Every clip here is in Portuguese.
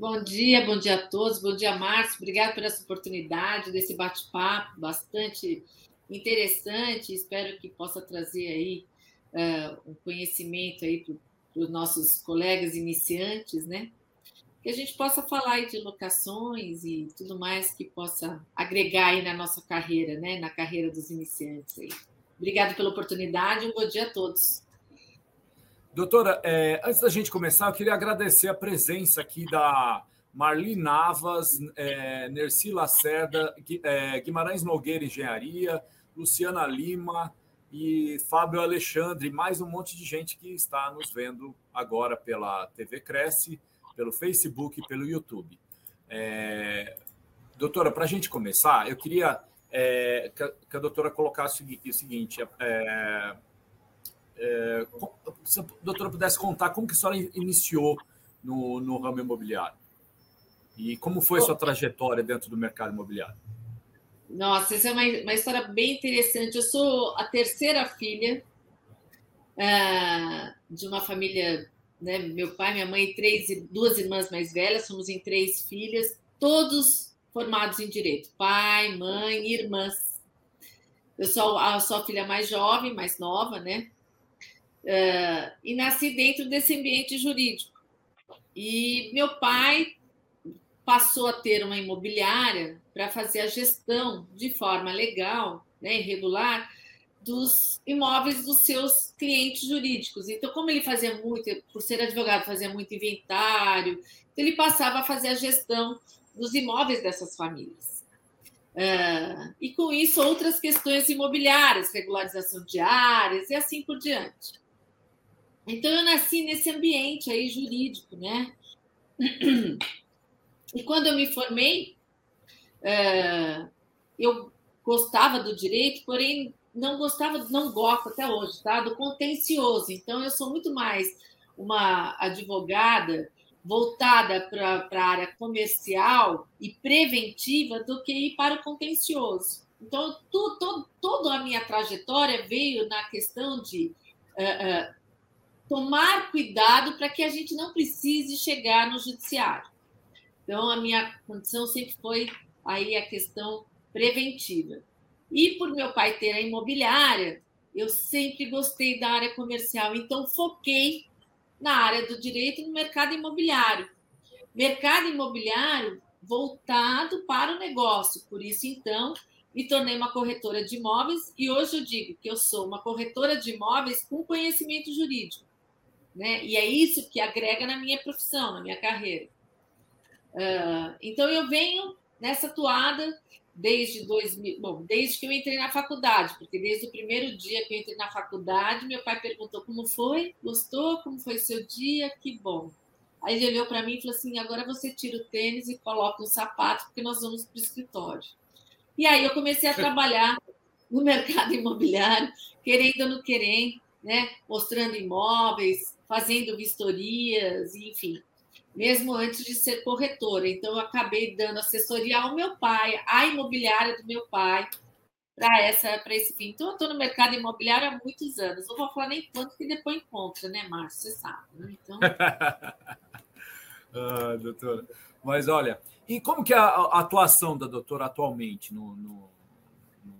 Bom dia, bom dia a todos, bom dia, Márcio. Obrigado por essa oportunidade, desse bate-papo bastante interessante. Espero que possa trazer aí uh, um conhecimento aí para os nossos colegas iniciantes, né? Que a gente possa falar aí de locações e tudo mais que possa agregar aí na nossa carreira, né? Na carreira dos iniciantes aí. Obrigada pela oportunidade, um bom dia a todos. Doutora, é, antes da gente começar, eu queria agradecer a presença aqui da Marli Navas, é, Nerci Lacerda, é, Guimarães Nogueira Engenharia, Luciana Lima e Fábio Alexandre, mais um monte de gente que está nos vendo agora pela TV Cresce, pelo Facebook e pelo YouTube. É, doutora, para a gente começar, eu queria é, que, a, que, a, doutora colocasse o seguinte: é, é, se a doutora pudesse contar como que a senhora iniciou no, no ramo imobiliário e como foi a sua trajetória dentro do mercado imobiliário. Nossa, essa é uma, uma história bem interessante. Eu sou a terceira filha uh, de uma família, né, meu pai, minha mãe e três, duas irmãs mais velhas, somos em três filhas, todos formados em direito, pai, mãe, irmãs. Eu sou a sua filha mais jovem, mais nova, né? Uh, e nasci dentro desse ambiente jurídico. E meu pai passou a ter uma imobiliária para fazer a gestão de forma legal, né, irregular, dos imóveis dos seus clientes jurídicos. Então, como ele fazia muito, por ser advogado, fazia muito inventário, então ele passava a fazer a gestão dos imóveis dessas famílias. Uh, e com isso, outras questões imobiliárias, regularização de áreas e assim por diante. Então, eu nasci nesse ambiente aí jurídico, né? E quando eu me formei, é, eu gostava do direito, porém não gostava, não gosto até hoje, tá? Do contencioso. Então, eu sou muito mais uma advogada voltada para a área comercial e preventiva do que ir para o contencioso. Então, tu, toda a minha trajetória veio na questão de uh, uh, tomar cuidado para que a gente não precise chegar no judiciário. Então, a minha condição sempre foi aí a questão preventiva. E por meu pai ter a imobiliária, eu sempre gostei da área comercial, então foquei na área do direito e no mercado imobiliário. Mercado imobiliário voltado para o negócio, por isso, então, me tornei uma corretora de imóveis e hoje eu digo que eu sou uma corretora de imóveis com conhecimento jurídico. Né? E é isso que agrega na minha profissão, na minha carreira. Uh, então eu venho nessa toada desde 2000, bom, desde que eu entrei na faculdade, porque desde o primeiro dia que eu entrei na faculdade, meu pai perguntou como foi, gostou, como foi seu dia, que bom. Aí ele olhou para mim e falou assim: agora você tira o tênis e coloca um sapato, porque nós vamos para o escritório. E aí eu comecei a trabalhar no mercado imobiliário, querendo ou não querendo, né? mostrando imóveis, fazendo vistorias, enfim mesmo antes de ser corretora. Então, eu acabei dando assessoria ao meu pai, à imobiliária do meu pai, para essa para esse fim. Então, eu estou no mercado imobiliário há muitos anos. Não vou falar nem quanto que depois encontra, né, Márcio? Você sabe. Né? Então... ah, doutora. Mas olha, e como que é a atuação da doutora atualmente no, no,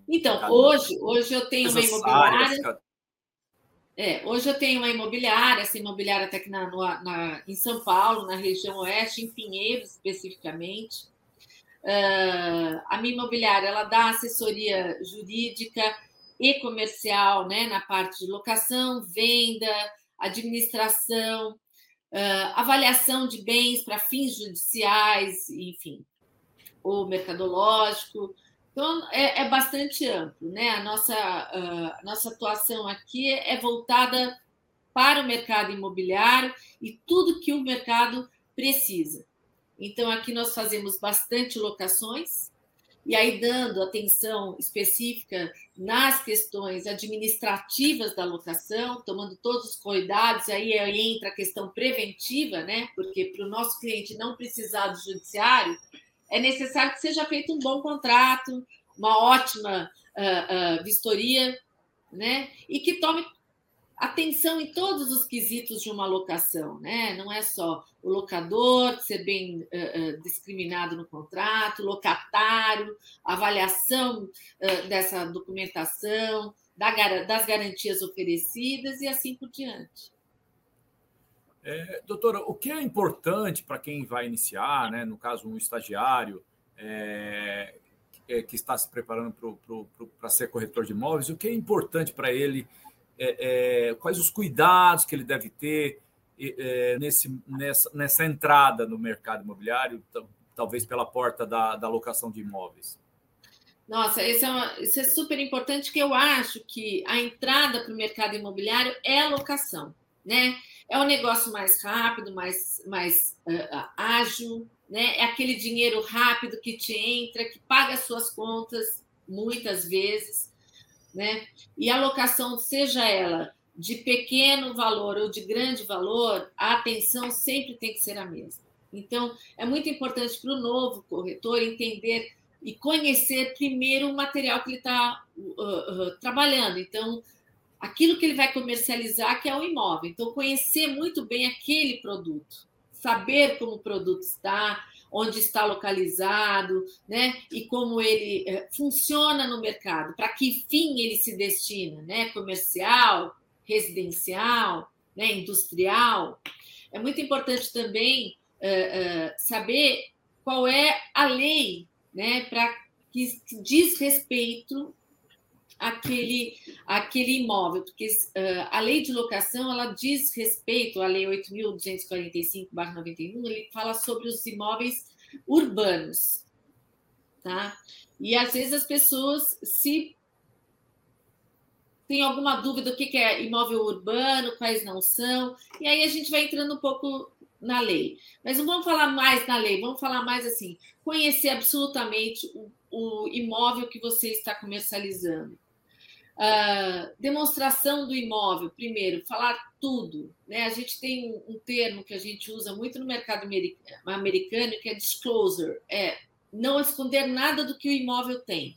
então, hoje, hoje eu tenho uma imobiliária. Áreas, é, hoje eu tenho uma imobiliária, essa imobiliária está aqui na, na, em São Paulo, na região oeste, em Pinheiros especificamente. Uh, a minha imobiliária ela dá assessoria jurídica e comercial, né, na parte de locação, venda, administração, uh, avaliação de bens para fins judiciais, enfim, ou mercadológico. Então, é, é bastante amplo, né? A nossa, a nossa atuação aqui é voltada para o mercado imobiliário e tudo que o mercado precisa. Então, aqui nós fazemos bastante locações, e aí dando atenção específica nas questões administrativas da locação, tomando todos os cuidados, aí entra a questão preventiva, né? Porque para o nosso cliente não precisar do judiciário, é necessário que seja feito um bom contrato, uma ótima uh, uh, vistoria, né? E que tome atenção em todos os quesitos de uma locação, né? Não é só o locador ser bem uh, discriminado no contrato, locatário, avaliação dessa documentação, da, das garantias oferecidas e assim por diante. É, doutora, o que é importante para quem vai iniciar, né? No caso, um estagiário é, é, que está se preparando para ser corretor de imóveis, o que é importante para ele? é, é, quais os cuidados que ele deve ter é, nesse, nessa, nessa entrada no mercado imobiliário, talvez pela porta da, da locação de imóveis? Nossa, isso é, uma, isso é super importante, que eu acho que a entrada para o mercado imobiliário é a locação, né? É um negócio mais rápido, mais, mais uh, ágil, né? É aquele dinheiro rápido que te entra, que paga as suas contas muitas vezes né? E a locação, seja ela de pequeno valor ou de grande valor, a atenção sempre tem que ser a mesma. Então, é muito importante para o novo corretor entender e conhecer primeiro o material que ele está uh, uh, trabalhando. Então, aquilo que ele vai comercializar, que é o imóvel. Então, conhecer muito bem aquele produto, saber como o produto está, onde está localizado, né? E como ele é, funciona no mercado, para que fim ele se destina, né? Comercial, residencial, né? industrial. É muito importante também uh, uh, saber qual é a lei, né? Para que diz respeito aquele, aquele imóvel, porque uh, a lei de locação ela diz respeito à lei 8.245/91, ele fala sobre os imóveis urbanos, tá? E às vezes as pessoas se tem alguma dúvida do que é imóvel urbano, quais não são, e aí a gente vai entrando um pouco na lei. Mas não vamos falar mais na lei, vamos falar mais assim, conhecer absolutamente o, o imóvel que você está comercializando. Uh, demonstração do imóvel, primeiro, falar tudo. Né? A gente tem um, termo que a gente usa muito no mercado americano, que é disclosure, é não esconder nada do que o imóvel tem.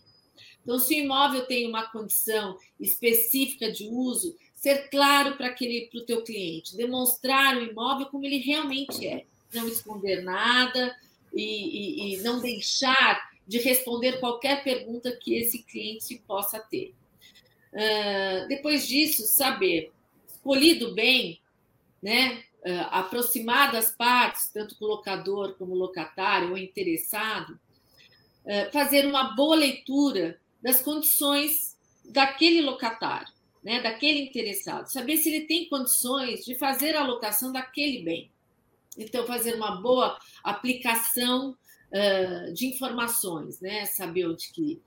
Então, se o imóvel tem uma condição específica de uso, ser claro para o teu cliente, demonstrar o imóvel como ele realmente é, não esconder nada e, e, e não deixar de responder qualquer pergunta que esse cliente possa ter. Uh, depois disso, saber, escolhido bem, né, uh, aproximar das partes, tanto o locador como o locatário ou interessado, uh, fazer uma boa leitura das condições daquele locatário, né, daquele interessado, saber se ele tem condições de fazer a alocação daquele bem. Então, fazer uma boa aplicação de informações, né, saber onde que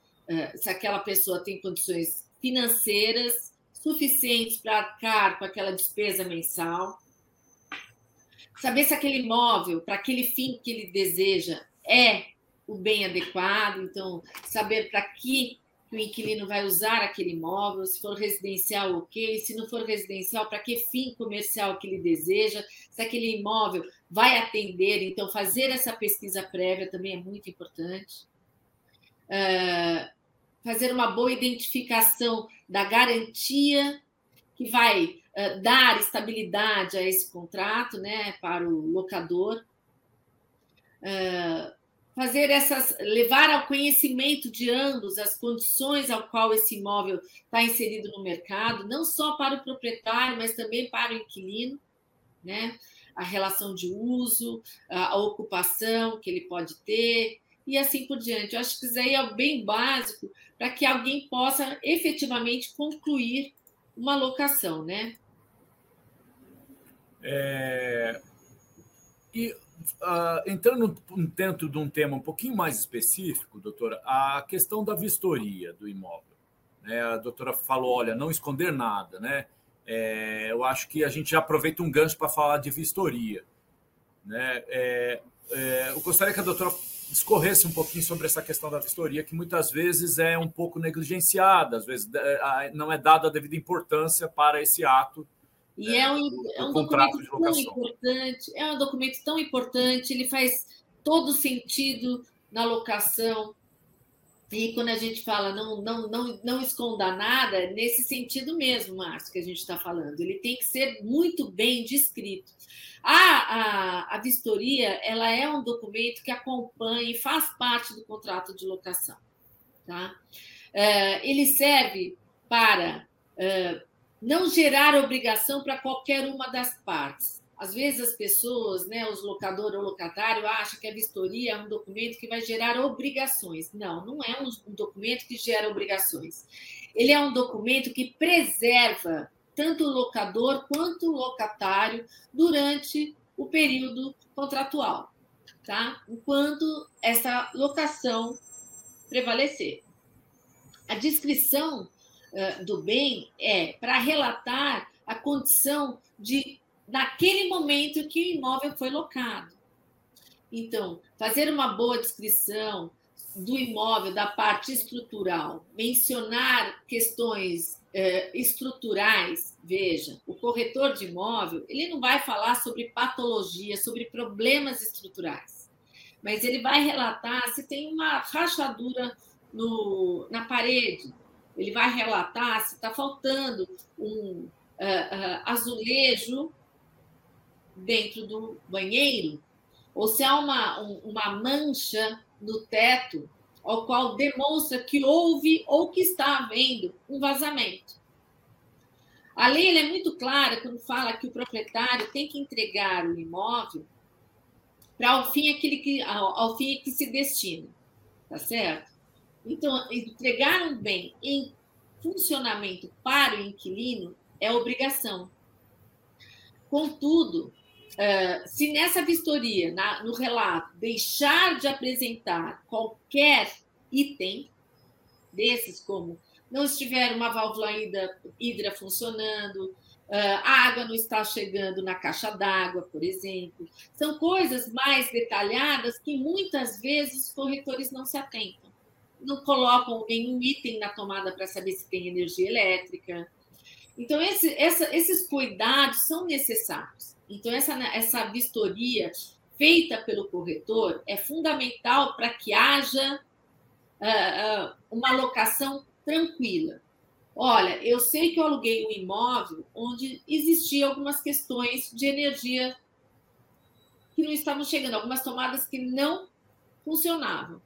se aquela pessoa tem condições financeiras suficientes para arcar com aquela despesa mensal, saber se aquele imóvel, para aquele fim que ele deseja, é o bem adequado, então, saber para que o inquilino vai usar aquele imóvel, se for residencial, ok, se não for residencial, para que fim comercial que ele deseja, se aquele imóvel vai atender, então, fazer essa pesquisa prévia também é muito importante. Uh, fazer uma boa identificação da garantia que vai uh, dar estabilidade a esse contrato, né, para o locador. Uh, fazer essas, levar ao conhecimento de ambos as condições ao qual esse imóvel está inserido no mercado, não só para o proprietário, mas também para o inquilino, né? A relação de uso, a ocupação que ele pode ter, e assim por diante. Eu acho que isso aí é bem básico para que alguém possa efetivamente concluir uma locação, né? É... E uh, entrando dentro de um tema um pouquinho mais específico, doutora, a questão da vistoria do imóvel. Né? A doutora falou, olha, não esconder nada, né? É, eu acho que a gente já aproveita um gancho para falar de vistoria. Né? É, é, gostaria que a doutora discorresse um pouquinho sobre essa questão da vistoria, que muitas vezes é um pouco negligenciada, às vezes é, não é dada a devida importância para esse ato. E é, é um, é um documento tão importante, é um documento tão importante, ele faz todo sentido na locação. E quando a gente fala não, não, não, não esconda nada, é nesse sentido mesmo, Márcio, que a gente está falando. Ele tem que ser muito bem descrito. A, a, a vistoria ela é um documento que acompanha e faz parte do contrato de locação. Tá? É, ele serve para é, não gerar obrigação para qualquer uma das partes. Às vezes as pessoas, né, os locador ou locatário, acham que a vistoria é um documento que vai gerar obrigações. Não, não é um, um documento que gera obrigações. Ele é um documento que preserva tanto o locador quanto o locatário durante o período contratual, tá? Enquanto essa locação prevalecer. A descrição uh, do bem é para relatar a condição de naquele momento que o imóvel foi locado. Então, fazer uma boa descrição do imóvel, da parte estrutural, mencionar questões é, estruturais, veja, o corretor de imóvel, ele não vai falar sobre patologia, sobre problemas estruturais, mas ele vai relatar se tem uma rachadura no, na parede, ele vai relatar se está faltando um uh, uh, azulejo dentro do banheiro, ou se há uma, uma mancha no teto, ao qual demonstra que houve ou que está havendo um vazamento. A lei é muito clara quando fala que o proprietário tem que entregar o imóvel para o fim aquele que ao, ao fim que se destina, tá certo? Então, entregar um bem em funcionamento para o inquilino é obrigação. Contudo, Uh, se nessa vistoria, na, no relato, deixar de apresentar qualquer item desses, como não estiver uma válvula hidra, hidra funcionando, uh, a água não está chegando na caixa d'água, por exemplo, são coisas mais detalhadas que muitas vezes os corretores não se atentam. Não colocam nenhum item na tomada para saber se tem energia elétrica. Então, esse, essa, esses cuidados são necessários. Então, essa, essa vistoria feita pelo corretor é fundamental para que haja uh, uh, uma locação tranquila. Olha, eu sei que eu aluguei um imóvel onde existiam algumas questões de energia que não estavam chegando, algumas tomadas que não funcionavam.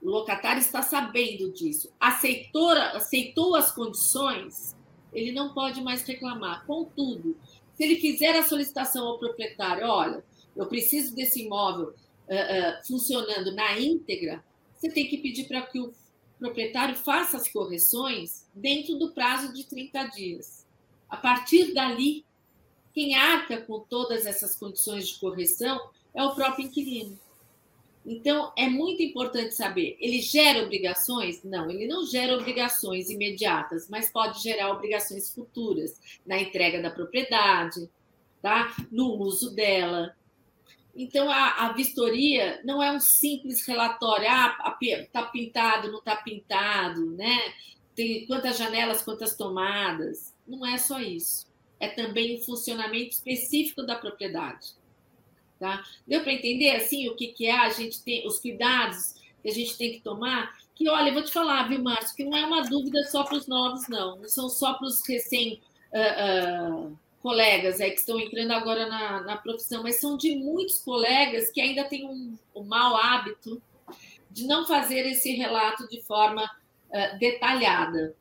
O locatário está sabendo disso, aceitou, aceitou as condições, ele não pode mais reclamar. Contudo, se ele fizer a solicitação ao proprietário, olha, eu preciso desse imóvel uh, uh, funcionando na íntegra, você tem que pedir para que o proprietário faça as correções dentro do prazo de 30 dias. A partir dali, quem arca com todas essas condições de correção é o próprio inquilino. Então, é muito importante saber: ele gera obrigações? Não, ele não gera obrigações imediatas, mas pode gerar obrigações futuras na entrega da propriedade, tá? no uso dela. Então, a, a vistoria não é um simples relatório, ah, está pintado, não está pintado, né? Tem quantas janelas, quantas tomadas. Não é só isso. É também o funcionamento específico da propriedade. Tá? Deu para entender assim o que, que é a gente tem, os cuidados que a gente tem que tomar? Que olha, vou te falar, viu, Márcio, que não é uma dúvida só para os novos, não. Não são só para os recém uh, uh, colegas aí que estão entrando agora na, na profissão, mas são de muitos colegas que ainda têm um, um mau hábito de não fazer esse relato de forma uh, detalhada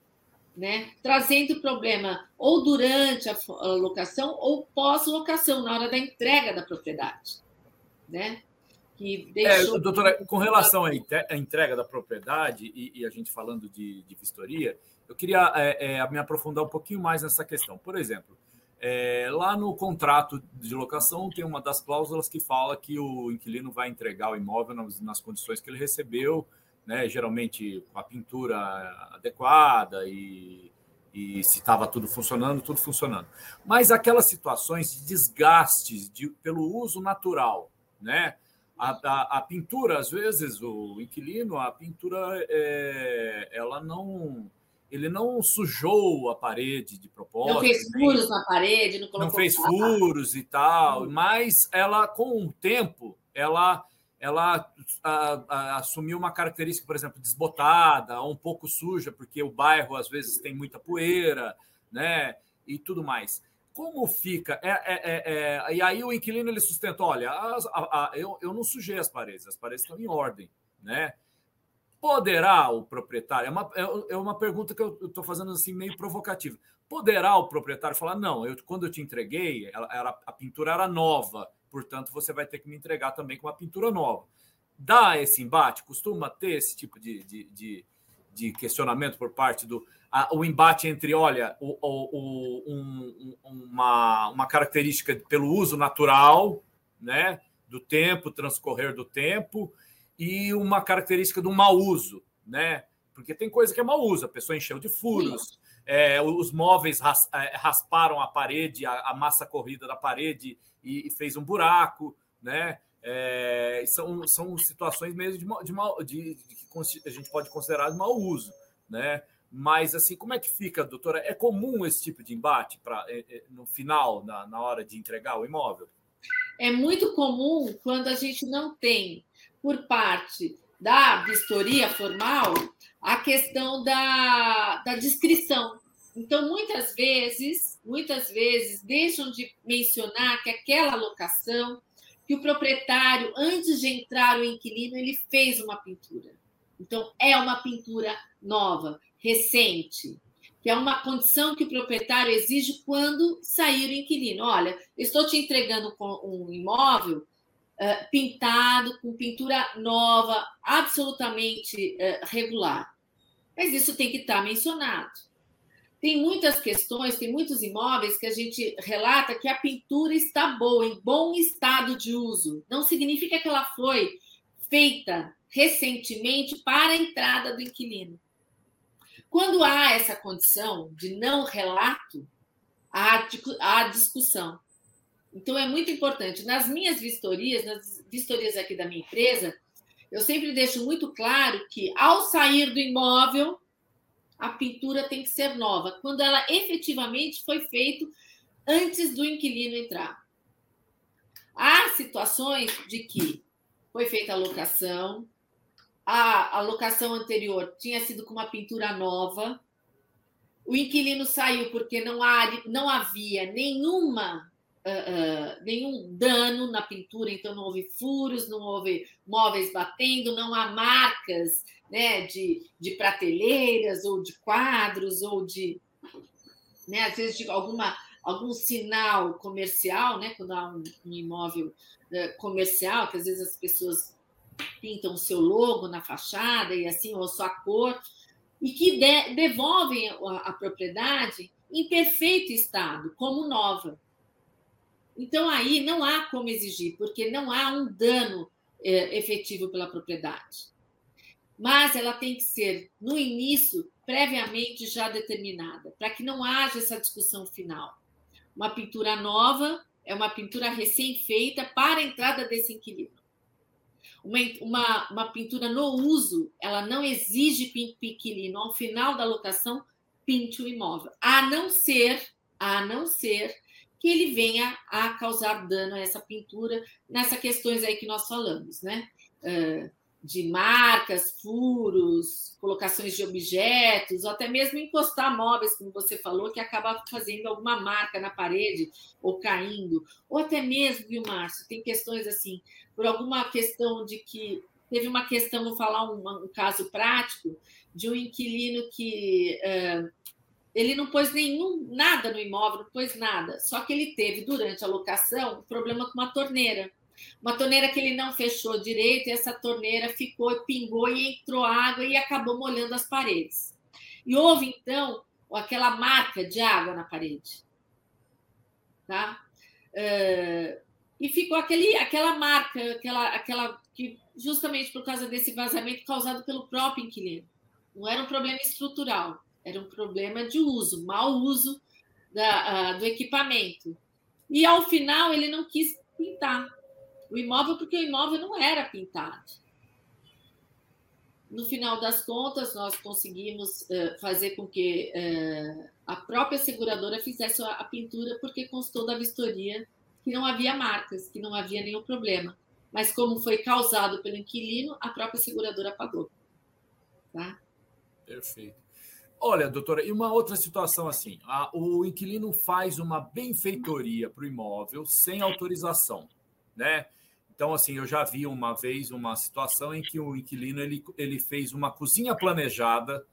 né? trazendo problema ou durante a locação ou pós-locação, na hora da entrega da propriedade. Né? Que deixou... é, doutora, com relação à entrega da propriedade, e, e a gente falando de, de vistoria, eu queria é, é, me aprofundar um pouquinho mais nessa questão. Por exemplo, é, lá no contrato de locação tem uma das cláusulas que fala que o inquilino vai entregar o imóvel nas, nas condições que ele recebeu, né, geralmente com a pintura adequada e, e se estava tudo funcionando, tudo funcionando. Mas aquelas situações de desgastes de, pelo uso natural né? A, a, a, pintura, às vezes, o inquilino, a pintura, é, ela não. Ele não sujou a parede de propósito. Não fez furos na parede, não colocou. Não fez furos e tal, hum. mas ela, com o tempo, ela ela a, a, assumiu uma característica, por exemplo, desbotada, um pouco suja, porque o bairro às vezes tem muita poeira, né? E tudo mais. Como fica? É, é, é, é e aí o inquilino ele sustenta: olha, a, eu, eu não sujei as paredes, as paredes estão em ordem, né? Poderá o proprietário? É uma, é, é uma pergunta que eu estou fazendo assim meio provocativa. Poderá o proprietário falar: não, eu, quando eu te entreguei, ela, ela, a pintura era nova portanto, você vai ter que me entregar também com uma pintura nova. Dá esse embate? Costuma ter esse tipo de, de, de, de questionamento por parte do. A, o embate entre, olha, o, o, um, uma, uma característica pelo uso natural, né, do tempo, transcorrer do tempo, e uma característica do mau uso, né? Porque tem coisa que é mau uso, a pessoa encheu de furos, é, os móveis é, rasparam a parede, a, massa corrida da parede e, e fez um buraco, né? É, são, são situações mesmo de, de, mal, de, de, que a gente pode considerar de mau uso, né? Mas assim, como é que fica, doutora? É comum esse tipo de embate para é, é, no final, na, na hora de entregar o imóvel? É muito comum quando a gente não tem, por parte da vistoria formal, a questão da, da descrição. Então, muitas vezes, muitas vezes deixam de mencionar que aquela locação, que o proprietário, antes de entrar o inquilino, ele fez uma pintura. Então, é uma pintura nova, recente, que é uma condição que o proprietário exige quando sair o inquilino. Olha, estou te entregando um imóvel uh, pintado, com pintura nova, absolutamente uh, regular. Mas isso tem que estar mencionado. Tem muitas questões, tem muitos imóveis que a gente relata que a pintura está boa, em bom estado de uso. Não significa que ela foi feita recentemente para a entrada do inquilino. Quando há essa condição de não relato, há discussão. Então, é muito importante. Nas minhas vistorias, nas vistorias aqui da minha empresa, eu sempre deixo muito claro que, ao sair do imóvel, a pintura tem que ser nova, quando ela efetivamente foi feita antes do inquilino entrar. Há situações de que foi feita a locação, a, a locação anterior tinha sido com uma pintura nova, o inquilino saiu porque não, há, não havia nenhuma uh, nenhum dano na pintura, então não houve furos, não houve móveis batendo, não há marcas né, de, de prateleiras ou de quadros ou de, né, às vezes, de alguma, algum sinal comercial, né, quando há um, um imóvel uh, comercial, que às vezes as pessoas pintam o seu logo na fachada e assim, ou sua cor, e que de, devolvem a, a propriedade em perfeito estado, como nova. Então, aí não há como exigir, porque não há um dano é, efetivo pela propriedade. Mas ela tem que ser, no início, previamente já determinada, para que não haja essa discussão final. Uma pintura nova é uma pintura recém-feita para a entrada desse inquilino. Uma, uma, uma, pintura no uso, ela não exige que o inquilino, ao final da locação, pinte o imóvel, a não ser, a não ser que ele venha a causar dano a essa pintura nessas questões aí que nós falamos, né? de marcas, furos, colocações de objetos, ou até mesmo encostar móveis, como você falou, que acaba fazendo alguma marca na parede ou caindo, ou até mesmo, viu, Márcio, tem questões assim, por alguma questão de que teve uma questão, vou falar um, um caso prático de um inquilino que uh, ele não pôs nenhum nada no imóvel, não pôs nada. Só que ele teve, durante a locação, um problema com uma torneira. Uma torneira que ele não fechou direito, e essa torneira ficou, pingou e entrou água e acabou molhando as paredes. E houve, então, aquela marca de água na parede. Tá? Uh, e ficou aquele, aquela marca, aquela, aquela que justamente por causa desse vazamento causado pelo próprio inquilino. Não era um problema estrutural. Era um problema de uso, mau uso da, uh, do equipamento. E ao final ele não quis pintar. o imóvel porque o imóvel não era pintado. No final das contas, nós conseguimos uh, fazer com que uh, a própria seguradora fizesse a, a pintura, porque constou da vistoria que não havia marcas, que não havia nenhum problema. Mas como foi causado pelo inquilino, a própria seguradora pagou. Tá? Perfeito. Olha, doutora, e uma outra situação assim: a, o inquilino faz uma benfeitoria para o imóvel sem autorização, né? Então, assim, eu já vi uma vez uma situação em que o inquilino ele, ele fez uma cozinha planejada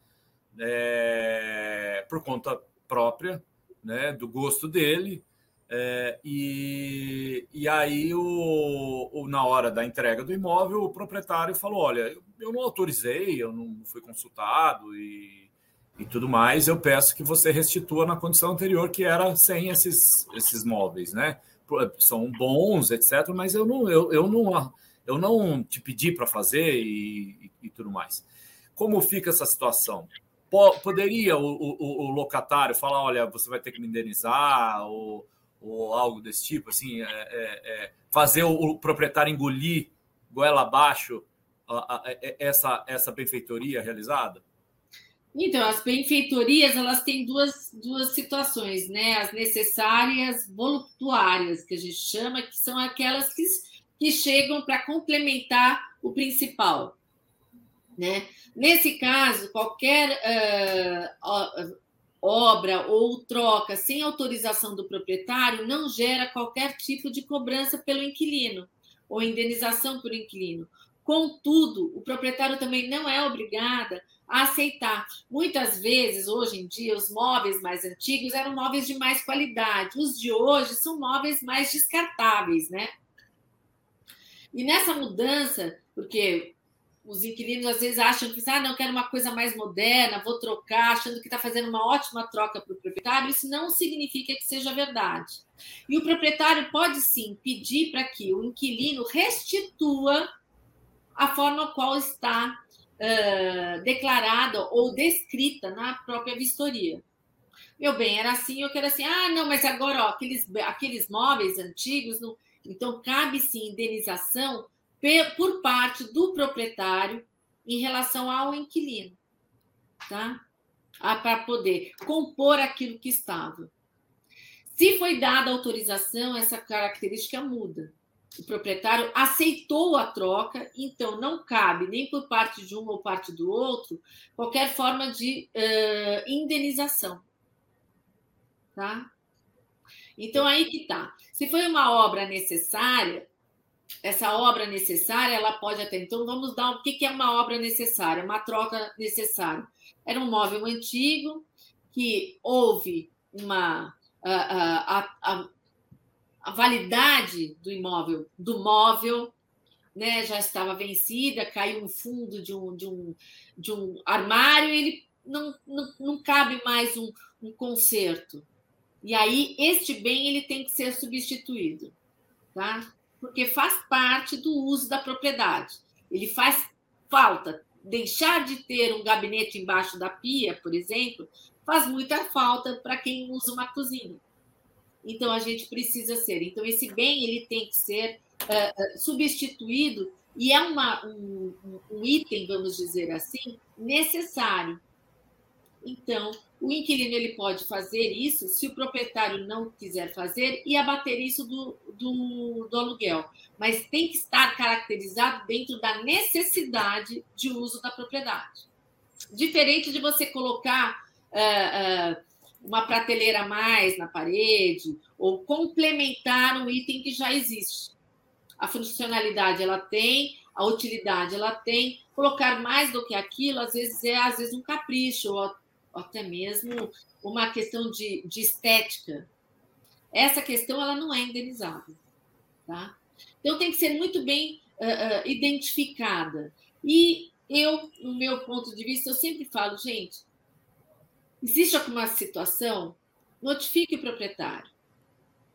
é, por conta própria, né, do gosto dele, é, e, e aí, o, o, na hora da entrega do imóvel, o proprietário falou: Olha, eu não autorizei, eu não fui consultado e, e tudo mais, eu peço que você restitua na condição anterior, que era sem esses, esses móveis, né? são bons, etc. Mas eu não, eu, eu não, eu não te pedi para fazer e, e, e, tudo mais. Como fica essa situação? Poderia o, o, o, locatário falar, olha, você vai ter que me indenizar ou, ou algo desse tipo, assim, é, é, é fazer o, proprietário engolir goela abaixo a, a, a, essa essa benfeitoria realizada? Então, as benfeitorias, elas têm duas, duas situações, né? As necessárias voluptuárias, que a gente chama, que são aquelas que, que chegam para complementar o principal, né? Nesse caso, qualquer uh, obra ou troca sem autorização do proprietário não gera qualquer tipo de cobrança pelo inquilino ou indenização por inquilino. Contudo, o proprietário também não é obrigado a aceitar. Muitas vezes, hoje em dia, os móveis mais antigos eram móveis de mais qualidade. Os de hoje são móveis mais descartáveis, né? E nessa mudança, porque os inquilinos às vezes acham que ah, não, quero uma coisa mais moderna, vou trocar, achando que está fazendo uma ótima troca para o proprietário, isso não significa que seja verdade. E o proprietário pode sim pedir para que o inquilino restitua a forma qual está declarada ou descrita na própria vistoria. Meu bem, era assim, eu quero assim, ah, não, mas agora, ó, aqueles, aqueles móveis antigos, não... então cabe sim indenização por parte do proprietário em relação ao inquilino, tá? Ah, Para poder compor aquilo que estava. Se foi dada autorização, essa característica muda o proprietário aceitou a troca, então não cabe nem por parte de um ou parte do outro qualquer forma de uh, indenização. Tá? Então aí que tá. Se foi uma obra necessária, essa obra necessária, ela pode até. Então vamos dar o que é uma obra necessária, uma troca necessária. Era um móvel antigo que houve uma a, a, a, a validade do imóvel, do móvel, né, já estava vencida, caiu um fundo de um, de um, de um armário, ele não, não, não cabe mais um, um conserto. E aí, este bem ele tem que ser substituído, tá? Porque faz parte do uso da propriedade. Ele faz falta. Deixar de ter um gabinete embaixo da pia, por exemplo, faz muita falta para quem usa uma cozinha então a gente precisa ser. Então, esse bem ele tem que ser uh, substituído e é uma, um, um item, vamos dizer assim, necessário. Então, o inquilino ele pode fazer isso se o proprietário não quiser fazer e abater isso do, do, do, aluguel. Mas tem que estar caracterizado dentro da necessidade de uso da propriedade. Diferente de você colocar uh, uma prateleira a mais na parede ou complementar um item que já existe. A funcionalidade ela tem, a utilidade ela tem. Colocar mais do que aquilo, às vezes é às vezes um capricho ou até mesmo uma questão de, de estética. Essa questão ela não é indenizável, tá? Então tem que ser muito bem uh, uh, identificada. E eu, no meu ponto de vista, eu sempre falo, gente, Existe alguma situação? Notifique o proprietário.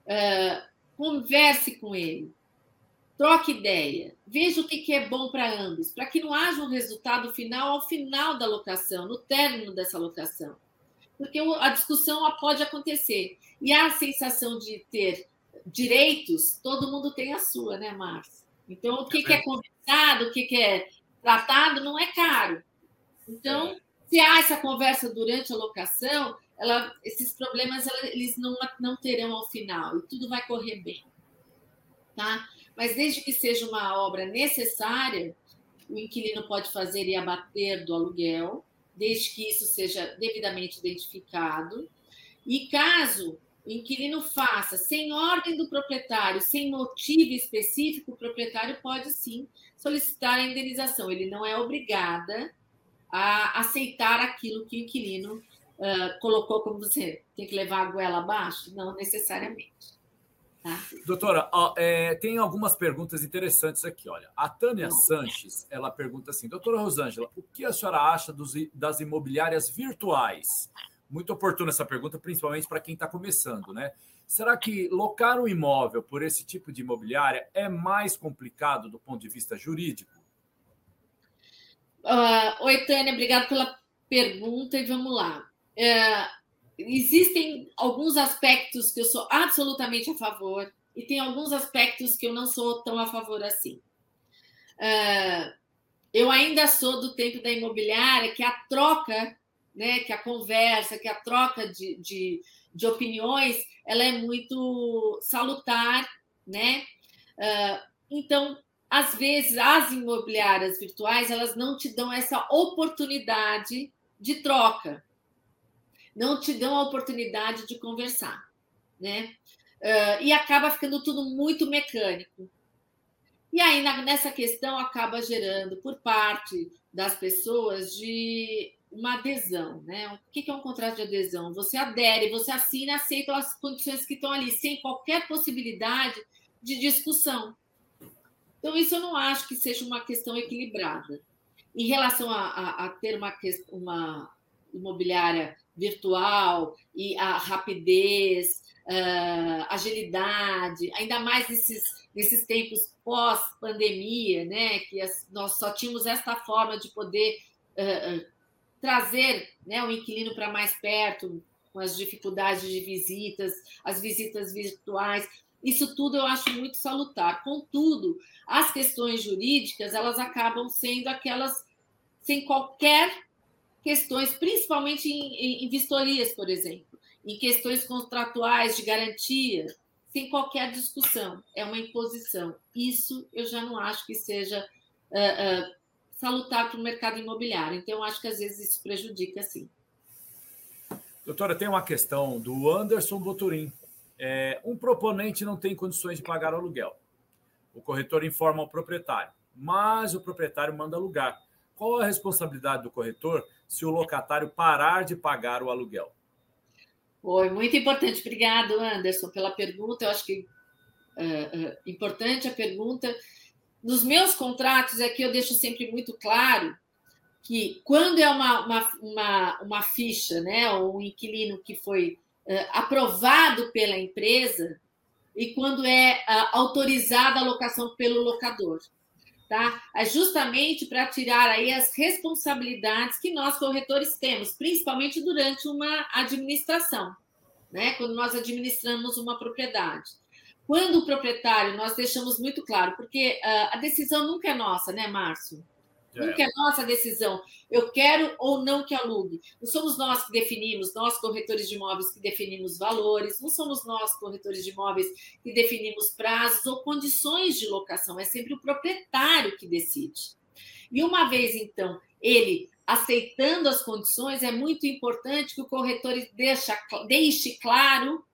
Uh, converse com ele. Troque ideia. Veja o que é bom para ambos, para que não haja um resultado final ao final da locação, no término dessa locação. Porque a discussão pode acontecer. E a sensação de ter direitos, todo mundo tem a sua, né, Márcio? Então, o que, que é conversado, o que, que é tratado, não é caro. Então, se há essa conversa durante a locação, ela, esses problemas ela, eles não, não terão ao final e tudo vai correr bem. Tá? Mas desde que seja uma obra necessária, o inquilino pode fazer e abater do aluguel, desde que isso seja devidamente identificado. E caso o inquilino faça sem ordem do proprietário, sem motivo específico, o proprietário pode sim solicitar a indenização. Ele não é obrigada a aceitar aquilo que o inquilino uh, colocou como você tem que levar a goela abaixo? Não necessariamente. Tá? Doutora, ó, é, tem algumas perguntas interessantes aqui. Olha, a Tânia Sanches ela pergunta assim: Doutora Rosângela, o que a senhora acha dos, das imobiliárias virtuais? Muito oportuna essa pergunta, principalmente para quem está começando, né? Será que locar um imóvel por esse tipo de imobiliária é mais complicado do ponto de vista jurídico? Uh, oi, Tânia, obrigada pela pergunta e vamos lá. Uh, existem alguns aspectos que eu sou absolutamente a favor e tem alguns aspectos que eu não sou tão a favor assim. Uh, eu ainda sou do tempo da imobiliária que a troca, né, que a conversa, que a troca de, de, de opiniões, ela é muito salutar, né? Uh, então, às vezes, as imobiliárias virtuais elas não te dão essa oportunidade de troca não te dão a oportunidade de conversar, né? Uh, e acaba ficando tudo muito mecânico. E aí, na, nessa questão, acaba gerando, por parte das pessoas, de uma adesão. Né? O que é um contrato de adesão? Você adere, você assina, aceita as condições que estão ali, sem qualquer possibilidade de discussão. Então, isso eu não acho que seja uma questão equilibrada. Em relação a, a, a ter uma, uma imobiliária virtual e a rapidez, uh, agilidade, ainda mais nesses, nesses tempos pós-pandemia, né, que as, nós só tínhamos esta forma de poder uh, trazer né, o inquilino para mais perto, com as dificuldades de visitas, as visitas virtuais. Isso tudo eu acho muito salutar. Contudo, as questões jurídicas elas acabam sendo aquelas sem qualquer questões, principalmente em, em vistorias, por exemplo, em questões contratuais de garantia, sem qualquer discussão, é uma imposição. Isso eu já não acho que seja uh, uh, salutar para o mercado imobiliário. Então, acho que às vezes isso prejudica, sim. Doutora, tem uma questão do Anderson Boturim. É, um proponente não tem condições de pagar o aluguel. O corretor informa o proprietário, mas o proprietário manda alugar. Qual a responsabilidade do corretor se o locatário parar de pagar o aluguel? Foi muito importante. Obrigado, Anderson, pela pergunta. Eu acho que é, é importante a pergunta. Nos meus contratos, aqui eu deixo sempre muito claro que quando é uma, uma, uma, uma ficha, né, ou um inquilino que foi é, aprovado pela empresa, e quando é autorizada a locação pelo locador tá? É justamente para tirar aí as responsabilidades que nós corretores temos, principalmente durante uma administração, né? Quando nós administramos uma propriedade. Quando o proprietário, nós deixamos muito claro, porque uh, a decisão nunca é nossa, né, Márcio? Nunca é nossa decisão. Eu quero ou não que alugue. Não somos nós que definimos, nós corretores de imóveis que definimos valores, não somos nós corretores de imóveis que definimos prazos ou condições de locação. É sempre o proprietário que decide. E uma vez, então, ele aceitando as condições, é muito importante que o corretor deixa, deixe claro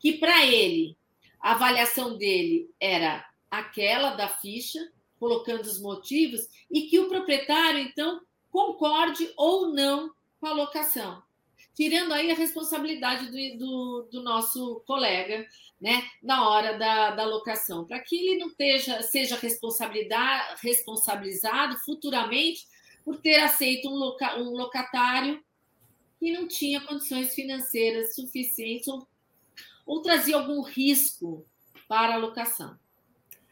que para ele a avaliação dele era aquela da ficha, colocando os motivos, e que o proprietário, então, concorde ou não com a locação. Tirando aí a responsabilidade do, do, do nosso colega, né, na hora da, da locação, para que ele não esteja, seja responsabilizado futuramente por ter aceito um, loca, um locatário que não tinha condições financeiras suficientes ou, ou trazia algum risco para a locação.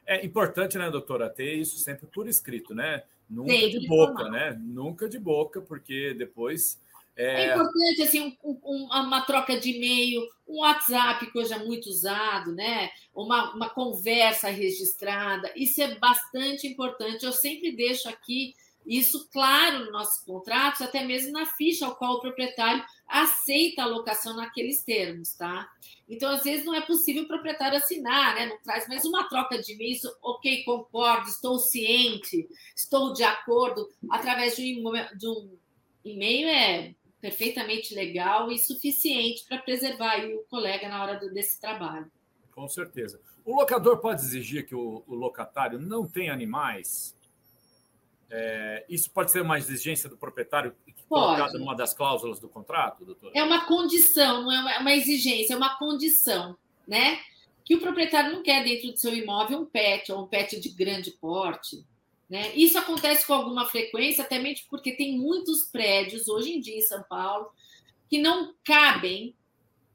É importante, né, doutora, ter isso sempre por escrito, né? Nunca Sim, de boca, né? Nunca de boca, porque depois É, é importante assim um, um, uma troca de e-mail, um WhatsApp que hoje é muito usado, né? Uma, uma conversa registrada. Isso é bastante importante. Eu sempre deixo aqui isso claro nos nossos contratos, até mesmo na ficha ao qual o proprietário aceita a locação naqueles termos, tá? Então, às vezes, não é possível o proprietário assinar, né? Não traz mais uma troca de e-mail, ok, concordo, estou ciente, estou de acordo, através de um e-mail é perfeitamente legal e suficiente para preservar o colega na hora desse trabalho. Com certeza. O locador pode exigir que o, o locatário não tenha animais é, isso pode ser uma exigência do proprietário colocada numa das cláusulas do contrato, doutor? É uma condição, não é uma exigência, é uma condição, né? Que o proprietário não quer dentro do seu imóvel um pet ou um pet de grande porte. Né? Isso acontece com alguma frequência, até mesmo porque tem muitos prédios hoje em dia em São Paulo que não cabem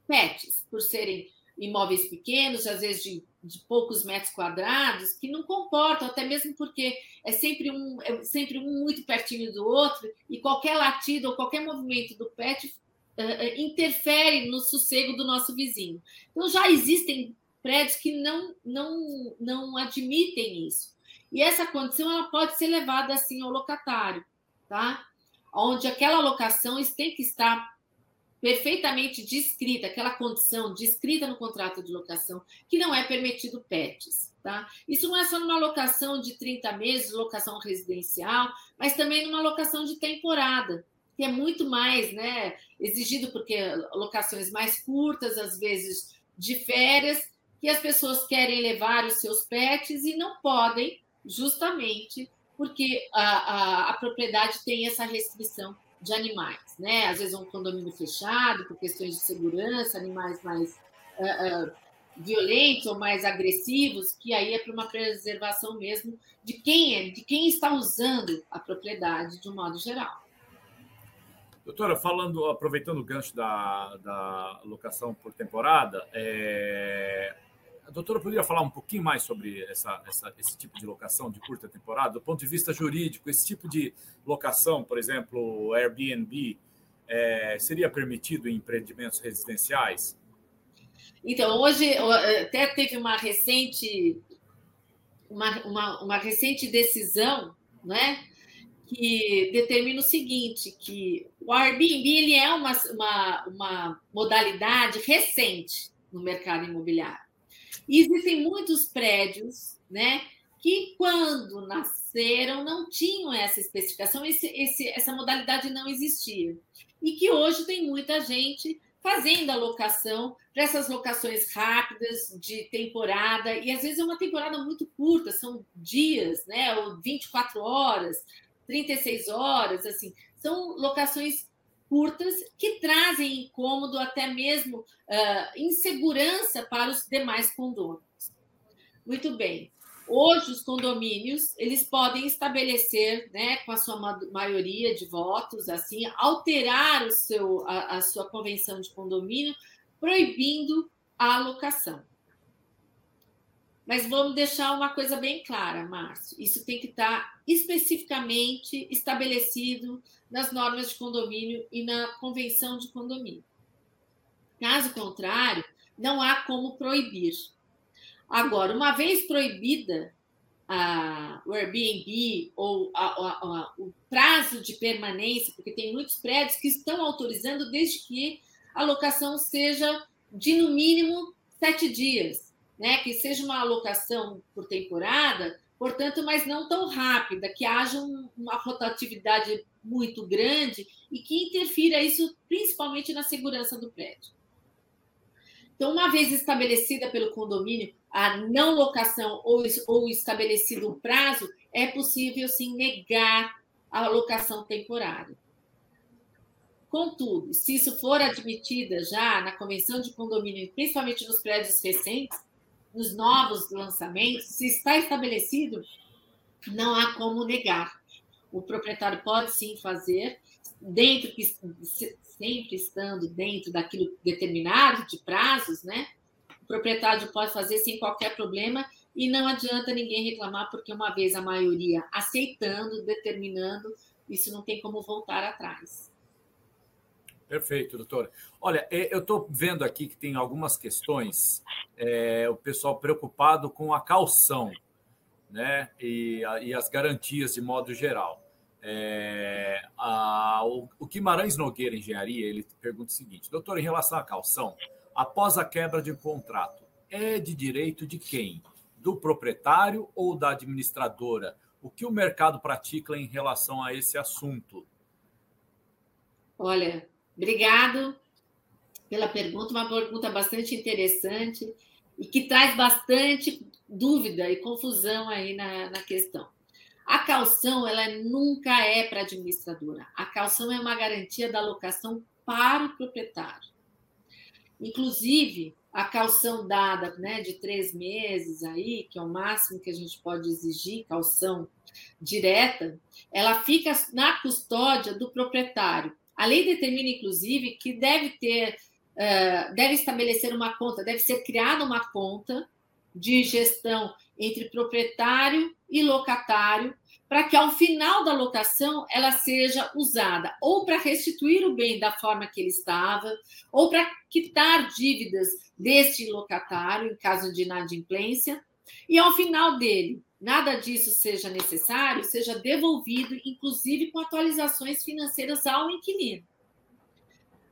pets, por serem imóveis pequenos, às vezes de de poucos metros quadrados que não comportam, até mesmo porque é sempre um, é sempre um muito pertinho do outro e qualquer latido ou qualquer movimento do pet uh, interfere no sossego do nosso vizinho. Então já existem prédios que não não não admitem isso. E essa condição ela pode ser levada assim ao locatário, tá? Onde aquela locação tem que estar perfeitamente descrita, aquela condição descrita no contrato de locação, que não é permitido PETs. Tá? Isso não é só numa locação de 30 meses, locação residencial, mas também numa locação de temporada, que é muito mais né, exigido, porque locações mais curtas, às vezes de férias, que as pessoas querem levar os seus pets e não podem, justamente porque a, a, a propriedade tem essa restrição de animais, né? Às vezes um condomínio fechado por questões de segurança, animais mais uh, uh, violentos ou mais agressivos, que aí é para uma preservação mesmo de quem é, de quem está usando a propriedade de um modo geral. Doutora, falando, aproveitando o gancho da, da locação por temporada, é, a doutora poderia falar um pouquinho mais sobre essa, essa, esse tipo de locação de curta temporada, do ponto de vista jurídico? Esse tipo de locação, por exemplo, Airbnb, é, seria permitido em empreendimentos residenciais? Então, hoje até teve uma recente, uma, uma, uma recente decisão, né? que determina o seguinte, que o Airbnb ele é uma, uma, uma modalidade recente no mercado imobiliário. E existem muitos prédios, né, que quando nasceram não tinham essa especificação, esse, esse, essa modalidade não existia. E que hoje tem muita gente fazendo a locação para essas locações rápidas de temporada, e às vezes é uma temporada muito curta, são dias, né, ou 24 horas, 36 horas, assim, são locações curtas que trazem incômodo, até mesmo uh, insegurança para os demais condôminos. Muito bem. Hoje, os condomínios eles podem estabelecer, né, com a sua maioria de votos, assim, alterar o seu, a, a sua convenção de condomínio, proibindo a alocação. Mas vamos deixar uma coisa bem clara, Márcio. Isso tem que estar especificamente estabelecido nas normas de condomínio e na convenção de condomínio. Caso contrário, não há como proibir. Agora, uma vez proibida a, o Airbnb ou a, a, o prazo de permanência, porque tem muitos prédios que estão autorizando desde que a locação seja de no mínimo sete dias né, que seja uma alocação por temporada, portanto, mas não tão rápida, que haja uma rotatividade muito grande e que interfira isso principalmente na segurança do prédio. Então, uma vez estabelecida pelo condomínio a não locação ou, ou estabelecido um prazo, é possível sim negar a locação temporária. Contudo, se isso for admitida já na convenção de condomínio, principalmente nos prédios recentes, nos novos lançamentos, se está estabelecido, não há como negar. O proprietário pode sim fazer, dentro sempre estando dentro daquilo determinado de prazos, né? O proprietário pode fazer sem qualquer problema e não adianta ninguém reclamar, porque uma vez a maioria aceitando, determinando, isso não tem como voltar atrás. Perfeito, doutor. Olha, é, eu estou vendo aqui que tem algumas questões, é, o pessoal preocupado com a calção, né? E, a, e as garantias de modo geral. É, a, o, o Guimarães Nogueira Engenharia ele pergunta o seguinte: doutor, em relação à calção, após a quebra de contrato, é de direito de quem? Do proprietário ou da administradora? O que o mercado pratica em relação a esse assunto? Olha, Obrigado pela pergunta, uma pergunta bastante interessante e que traz bastante dúvida e confusão aí na, na questão. A calção, ela nunca é para a administradora. A calção é uma garantia da locação para o proprietário. Inclusive, a calção dada né, de três meses aí, que é o máximo que a gente pode exigir, calção direta, ela fica na custódia do proprietário. A lei determina, inclusive, que deve ter, uh, deve estabelecer uma conta, deve ser criada uma conta de gestão entre proprietário e locatário, para que ao final da locação ela seja usada ou para restituir o bem da forma que ele estava, ou para quitar dívidas deste locatário em caso de inadimplência, e ao final dele nada disso seja necessário, seja devolvido, inclusive com atualizações financeiras ao inquilino.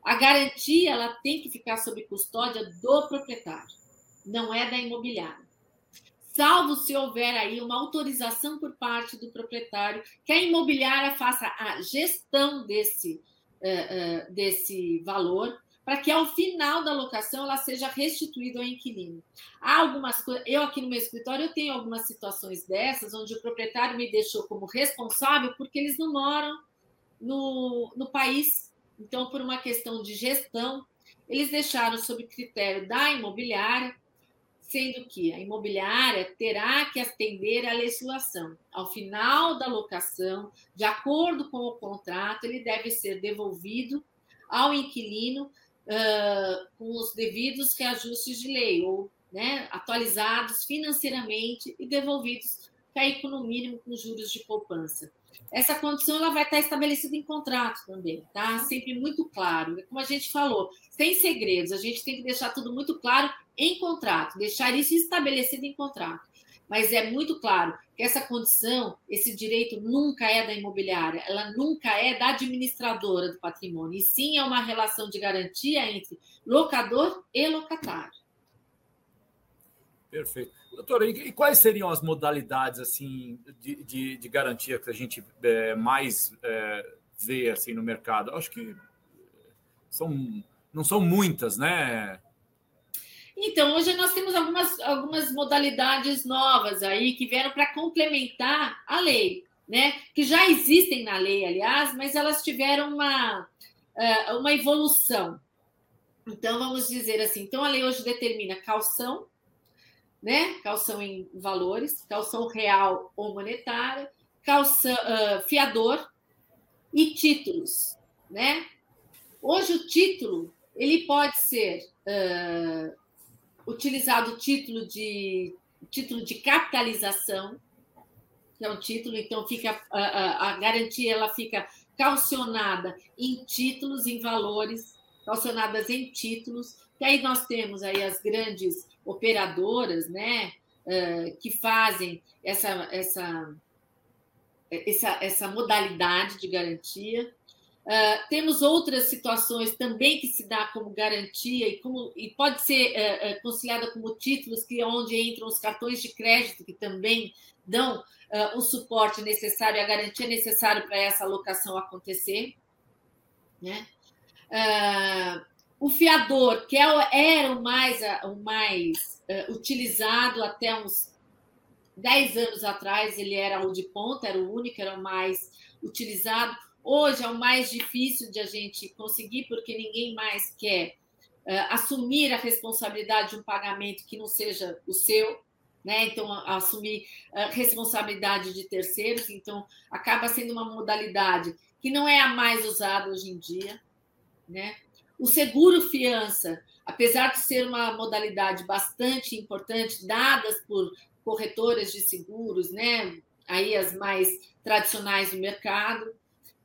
A garantia ela tem que ficar sob custódia do proprietário, não é da imobiliária. Salvo se houver aí uma autorização por parte do proprietário que a imobiliária faça a gestão desse, uh, uh, desse valor para que ao final da locação ela seja restituída ao inquilino. Há algumas coisas, eu aqui no meu escritório eu tenho algumas situações dessas onde o proprietário me deixou como responsável porque eles não moram no, no país. Então, por uma questão de gestão, eles deixaram sob critério da imobiliária, sendo que a imobiliária terá que atender à legislação. Ao final da locação, de acordo com o contrato, ele deve ser devolvido ao inquilino com os devidos reajustes de lei, ou né, atualizados financeiramente e devolvidos, cair no mínimo com juros de poupança. Essa condição ela vai estar estabelecida em contrato também, tá? Sempre muito claro. Como a gente falou, sem segredos, a gente tem que deixar tudo muito claro em contrato, deixar isso estabelecido em contrato mas é muito claro que essa condição, esse direito nunca é da imobiliária, ela nunca é da administradora do patrimônio, e sim é uma relação de garantia entre locador e locatário. Perfeito. Doutora, e quais seriam as modalidades assim de, de, de garantia que a gente é, mais é, vê assim no mercado? Acho que são, não são muitas, né? Então, hoje nós temos algumas, algumas modalidades novas aí que vieram para complementar a lei, né? Que já existem na lei, aliás, mas elas tiveram uma, eh, uma evolução. Então, vamos dizer assim: então a lei hoje determina calção, né? Calção em valores, calção real ou monetária, calção, uh, fiador e títulos, né? Hoje o título ele pode ser uh, utilizado o título de título de capitalização, que é um título, então fica a, a, garantia ela fica calcionada em títulos, em valores, calcionadas em títulos, que aí nós temos aí as grandes operadoras, né, que fazem essa, essa, essa, essa modalidade de garantia. Uh, temos outras situações também que se dá como garantia e, como, e pode ser uh, uh, conciliada como títulos, que é onde entram os cartões de crédito, que também dão o suporte necessário, a garantia necessária para essa alocação acontecer. Né? o fiador, que é, era o mais, o mais utilizado até uns 10 anos atrás, ele era o de ponta, era o único, era o mais utilizado Hoje é o mais difícil de a gente conseguir, porque ninguém mais quer uh, assumir a responsabilidade de um pagamento que não seja o seu, né? Então, assumir a responsabilidade de terceiros. Então, acaba sendo uma modalidade que não é a mais usada hoje em dia, né? O seguro fiança, apesar de ser uma modalidade bastante importante, dadas por corretoras de seguros, né? Aí as mais tradicionais do mercado,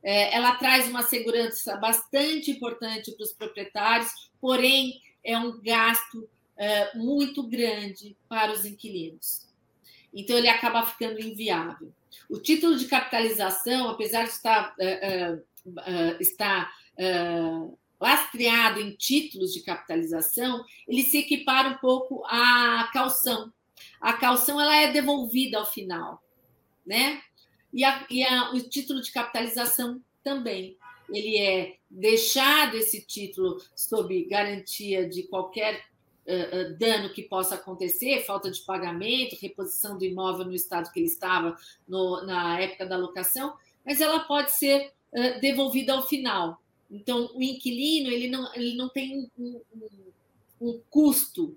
ela traz uma segurança bastante importante para os proprietários, porém é um gasto é, muito grande para os inquilinos. Então ele acaba ficando inviável. O título de capitalização, apesar de estar, uh, estar lastreado em títulos de capitalização, ele se equipara um pouco à calção. A calção ela é devolvida ao final, né? E, a, e a, o título de capitalização também. Ele é deixado esse título sob garantia de qualquer uh, dano que possa acontecer, falta de pagamento, reposição do imóvel no estado que ele estava no, na época da locação, mas ela pode ser uh, devolvida ao final. Então, o inquilino ele não, ele não tem um, um, um custo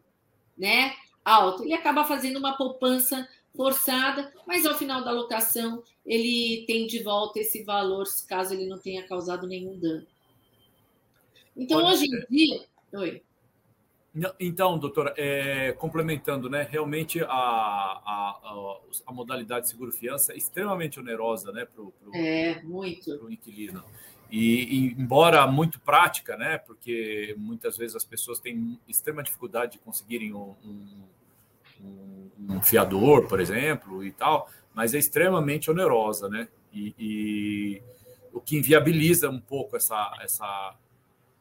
né, alto, ele acaba fazendo uma poupança forçada, mas ao final da locação ele tem de volta esse valor, caso ele não tenha causado nenhum dano. Então, Pode hoje ser. em dia. Oi. Então, doutora, é, complementando, né, realmente a, a, a, modalidade seguro-fiança é extremamente onerosa né, para o é, muito. inquilino. E, e, embora muito prática, né, porque muitas vezes as pessoas têm extrema dificuldade de conseguirem um, um, um fiador, por exemplo, e tal, mas é extremamente onerosa, né? E, e o que inviabiliza um pouco essa, essa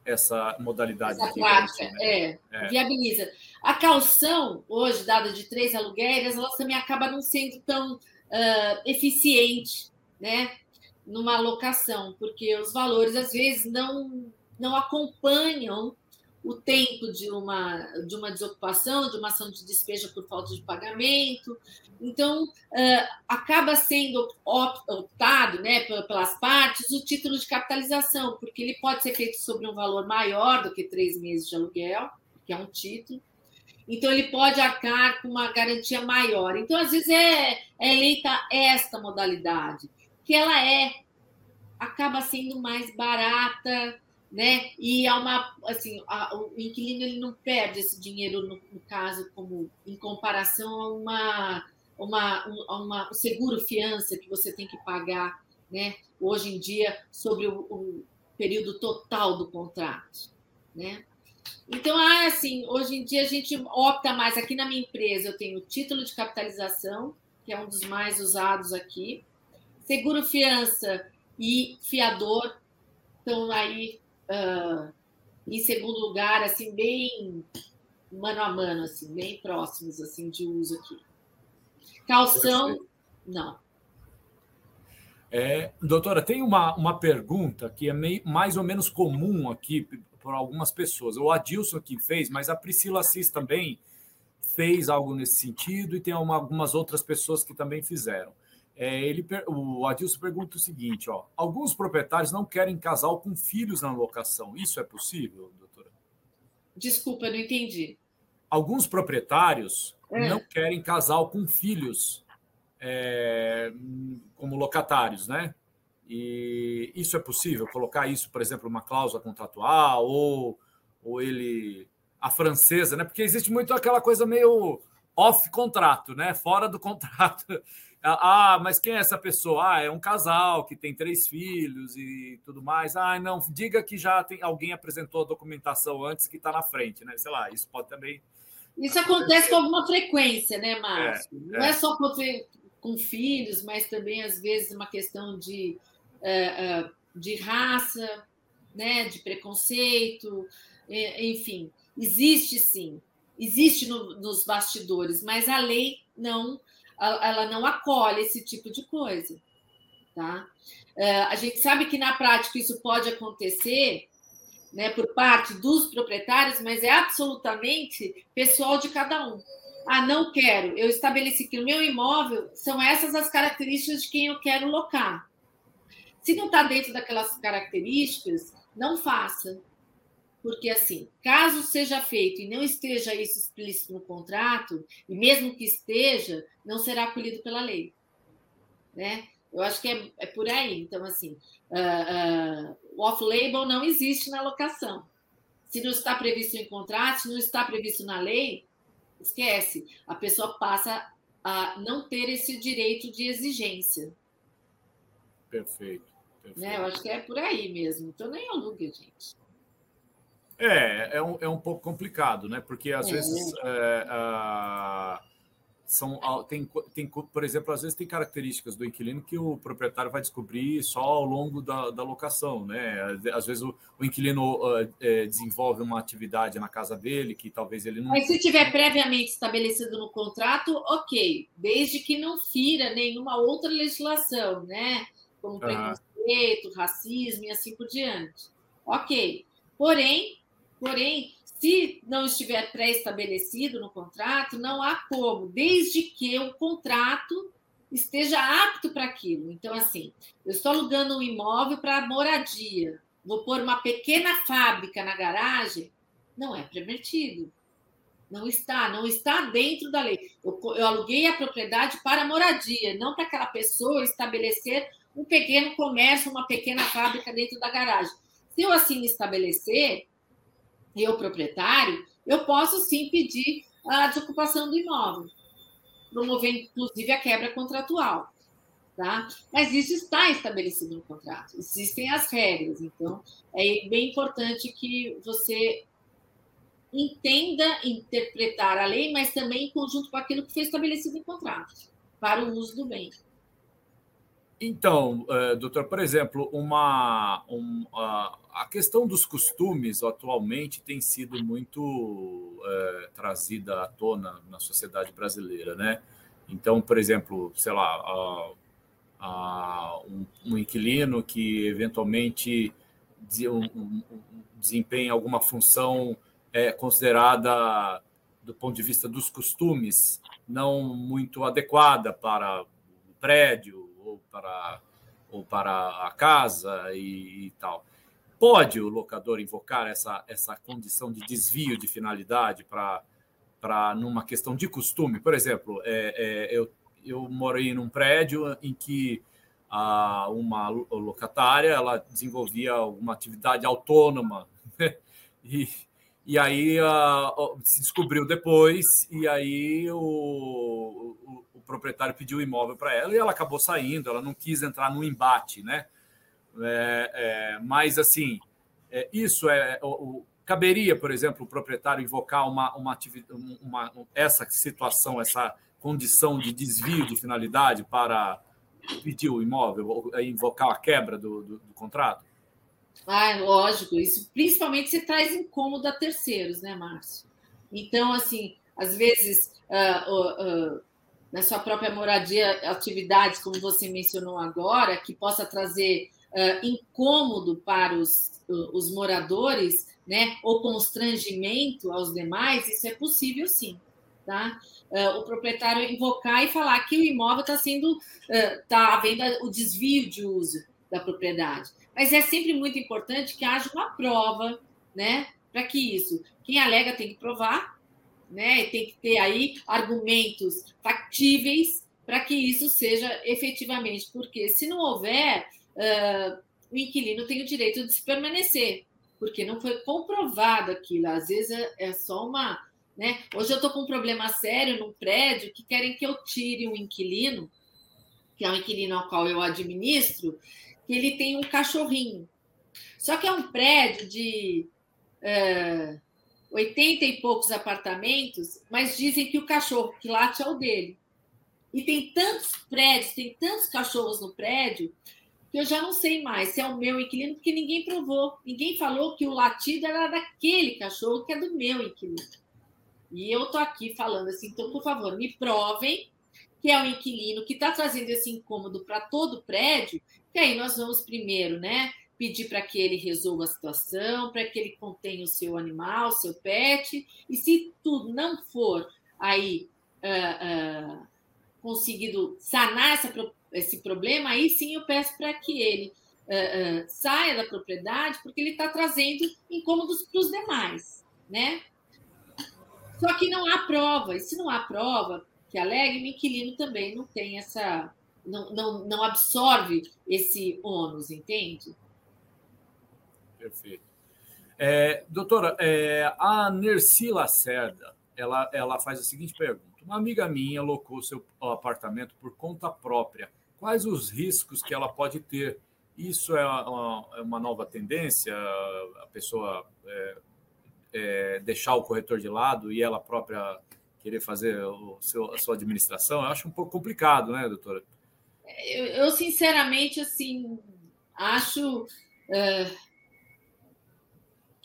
essa modalidade. Essa prática, né? é, é, viabiliza. A calção, hoje, dada de três aluguéis, ela também acaba não sendo tão uh, eficiente, né? Numa locação, porque os valores, às vezes, não, não acompanham o tempo de uma, de uma desocupação, de uma ação de despejo por falta de pagamento. Então, uh, acaba sendo optado né, pelas partes o título de capitalização, porque ele pode ser feito sobre um valor maior do que três meses de aluguel, que é um título. Então, ele pode arcar com uma garantia maior. Então, às vezes, é, é eleita esta modalidade, que ela é acaba sendo mais barata, né? E é uma assim, a, o inquilino ele não perde esse dinheiro no, no caso como em comparação a uma uma, um, uma seguro fiança que você tem que pagar, né? Hoje em dia sobre o, o período total do contrato, né? Então, ah, assim, hoje em dia a gente opta mais. Aqui na minha empresa eu tenho título de capitalização, que é um dos mais usados aqui, seguro fiança e fiador estão aí uh, em segundo lugar, assim, bem mano a mano, assim, bem próximos assim de uso aqui. Calção, não. É, doutora, tem uma, uma pergunta que é meio, mais ou menos comum aqui por algumas pessoas. O Adilson aqui fez, mas a Priscila Assis também fez algo nesse sentido e tem uma, algumas outras pessoas que também fizeram. É, ele, o Adilson pergunta o seguinte: ó, alguns proprietários não querem casal com filhos na locação. Isso é possível, doutora? Desculpa, não entendi. Alguns proprietários é. não querem casal com filhos é, como locatários, né? E isso é possível? Colocar isso, por exemplo, uma cláusula contratual ou, ou ele a francesa, né? Porque existe muito aquela coisa meio off contrato, né? Fora do contrato. Ah, mas quem é essa pessoa? Ah, é um casal que tem três filhos e tudo mais. Ah, não, diga que já tem alguém apresentou a documentação antes que está na frente, né? Sei lá, isso pode também. Isso acontece com alguma frequência, né, Márcio? É, não é, é só com, com, filhos, mas também, às vezes, uma questão de, uh, uh, de raça, né, de preconceito, enfim. Existe sim, existe no, nos bastidores, mas a lei não ela não acolhe esse tipo de coisa. Tá? É, a gente sabe que na prática isso pode acontecer né, por parte dos proprietários, mas é absolutamente pessoal de cada um. Ah, não quero. Eu estabeleci que o meu imóvel são essas as características de quem eu quero locar. Se não está dentro daquelas características, não faça. Porque, assim, caso seja feito e não esteja isso explícito no contrato, e mesmo que esteja, não será acolhido pela lei. Né? Eu acho que é, é por aí. Então, assim, uh, uh, o off-label não existe na locação. Se não está previsto em contrato, se não está previsto na lei, esquece. A pessoa passa a não ter esse direito de exigência. Perfeito. Né? Eu acho que é por aí mesmo. Então nem alugue, gente. É, é um, é um pouco complicado, né? Porque às é. vezes é, a são tem, tem, por exemplo, às vezes tem características do inquilino que o proprietário vai descobrir só ao longo da, da locação, né? Às vezes o, o inquilino uh, é, desenvolve uma atividade na casa dele que talvez ele não. Mas se tiver previamente estabelecido no contrato, ok, desde que não fira nenhuma outra legislação, né? Como preconceito, uhum. racismo e assim por diante. Ok. Porém, porém, se não estiver pré-estabelecido no contrato, não há como, desde que o contrato esteja apto para aquilo. Então, assim, eu estou alugando um imóvel para moradia, vou pôr uma pequena fábrica na garagem, não é permitido. Não está, não está dentro da lei. Eu, eu aluguei a propriedade para moradia, não para aquela pessoa estabelecer um pequeno comércio, uma pequena fábrica dentro da garagem. Se eu assim estabelecer, eu proprietário, eu posso sim pedir a desocupação do imóvel, promovendo inclusive a quebra contratual. Tá? Mas isso está estabelecido no contrato, existem as regras, então é bem importante que você entenda interpretar a lei, mas também em conjunto com aquilo que foi estabelecido em contrato, para o uso do bem. Então, uh, doutor, por exemplo, uma, um, a questão dos costumes atualmente tem sido muito uh, trazida à tona na sociedade brasileira, né? Então, por exemplo, sei lá, um, um, inquilino que eventualmente desempenha alguma função é, considerada, do ponto de vista dos costumes, não muito adequada para o prédio ou para, ou para a casa e, e tal. Pode o locador invocar essa, essa condição de desvio de finalidade para para numa questão de costume. Por exemplo, é, é, eu, eu morei num prédio em que a, uma locatária ela desenvolvia uma atividade autônoma né? e, e aí a, se descobriu depois e aí o, o, proprietário pediu o imóvel para ela e ela acabou saindo, ela não quis entrar no embate, né? É, é, mas, assim, é, isso é. O, o, caberia, por exemplo, o proprietário invocar uma, uma, uma, essa situação, essa condição de desvio de finalidade para pedir o imóvel, ou é, invocar a quebra do, do, do contrato? Ah, lógico. Isso principalmente se traz incômodo a terceiros, né, Márcio? Então, assim, às vezes uh, uh, na sua própria moradia atividades, como você mencionou agora, que possa trazer uh, incômodo para os, uh, os moradores, né, ou constrangimento aos demais, isso é possível sim. Tá? Uh, o proprietário invocar e falar que o imóvel está sendo, está havendo o desvio de uso da propriedade. Mas é sempre muito importante que haja uma prova, né, para que isso. Quem alega tem que provar, né? Tem que ter aí argumentos factíveis para que isso seja efetivamente, porque se não houver, uh, o inquilino tem o direito de se permanecer, porque não foi comprovado aquilo. Às vezes é, é só uma. Né? Hoje eu estou com um problema sério num prédio que querem que eu tire um inquilino, que é um inquilino ao qual eu administro, que ele tem um cachorrinho. Só que é um prédio de. Uh, 80 e poucos apartamentos, mas dizem que o cachorro que late é o dele. E tem tantos prédios, tem tantos cachorros no prédio, que eu já não sei mais se é o meu inquilino, porque ninguém provou. Ninguém falou que o latido era daquele cachorro que é do meu inquilino. E eu estou aqui falando assim, então, por favor, me provem que é o inquilino que está trazendo esse incômodo para todo o prédio, que aí nós vamos primeiro, né? Pedir para que ele resolva a situação, para que ele contenha o seu animal, o seu pet, e se tudo não for aí uh, uh, conseguido sanar essa, esse problema, aí sim eu peço para que ele uh, saia da propriedade, porque ele está trazendo incômodos para os demais, né? Só que não há prova, e se não há prova que alegue, o inquilino também não tem essa. Não, não, não absorve esse ônus, entende? Perfeito. É, doutora, é, a Nerci Lacerda, ela, ela faz a seguinte pergunta. Uma amiga minha alocou seu apartamento por conta própria. Quais os riscos que ela pode ter Isso é uma, é uma nova tendência, a pessoa é, é, deixar o corretor de lado e ela própria querer fazer seu, a sua administração? Eu acho um pouco complicado, né, doutora? Eu, eu sinceramente, assim, acho. Uh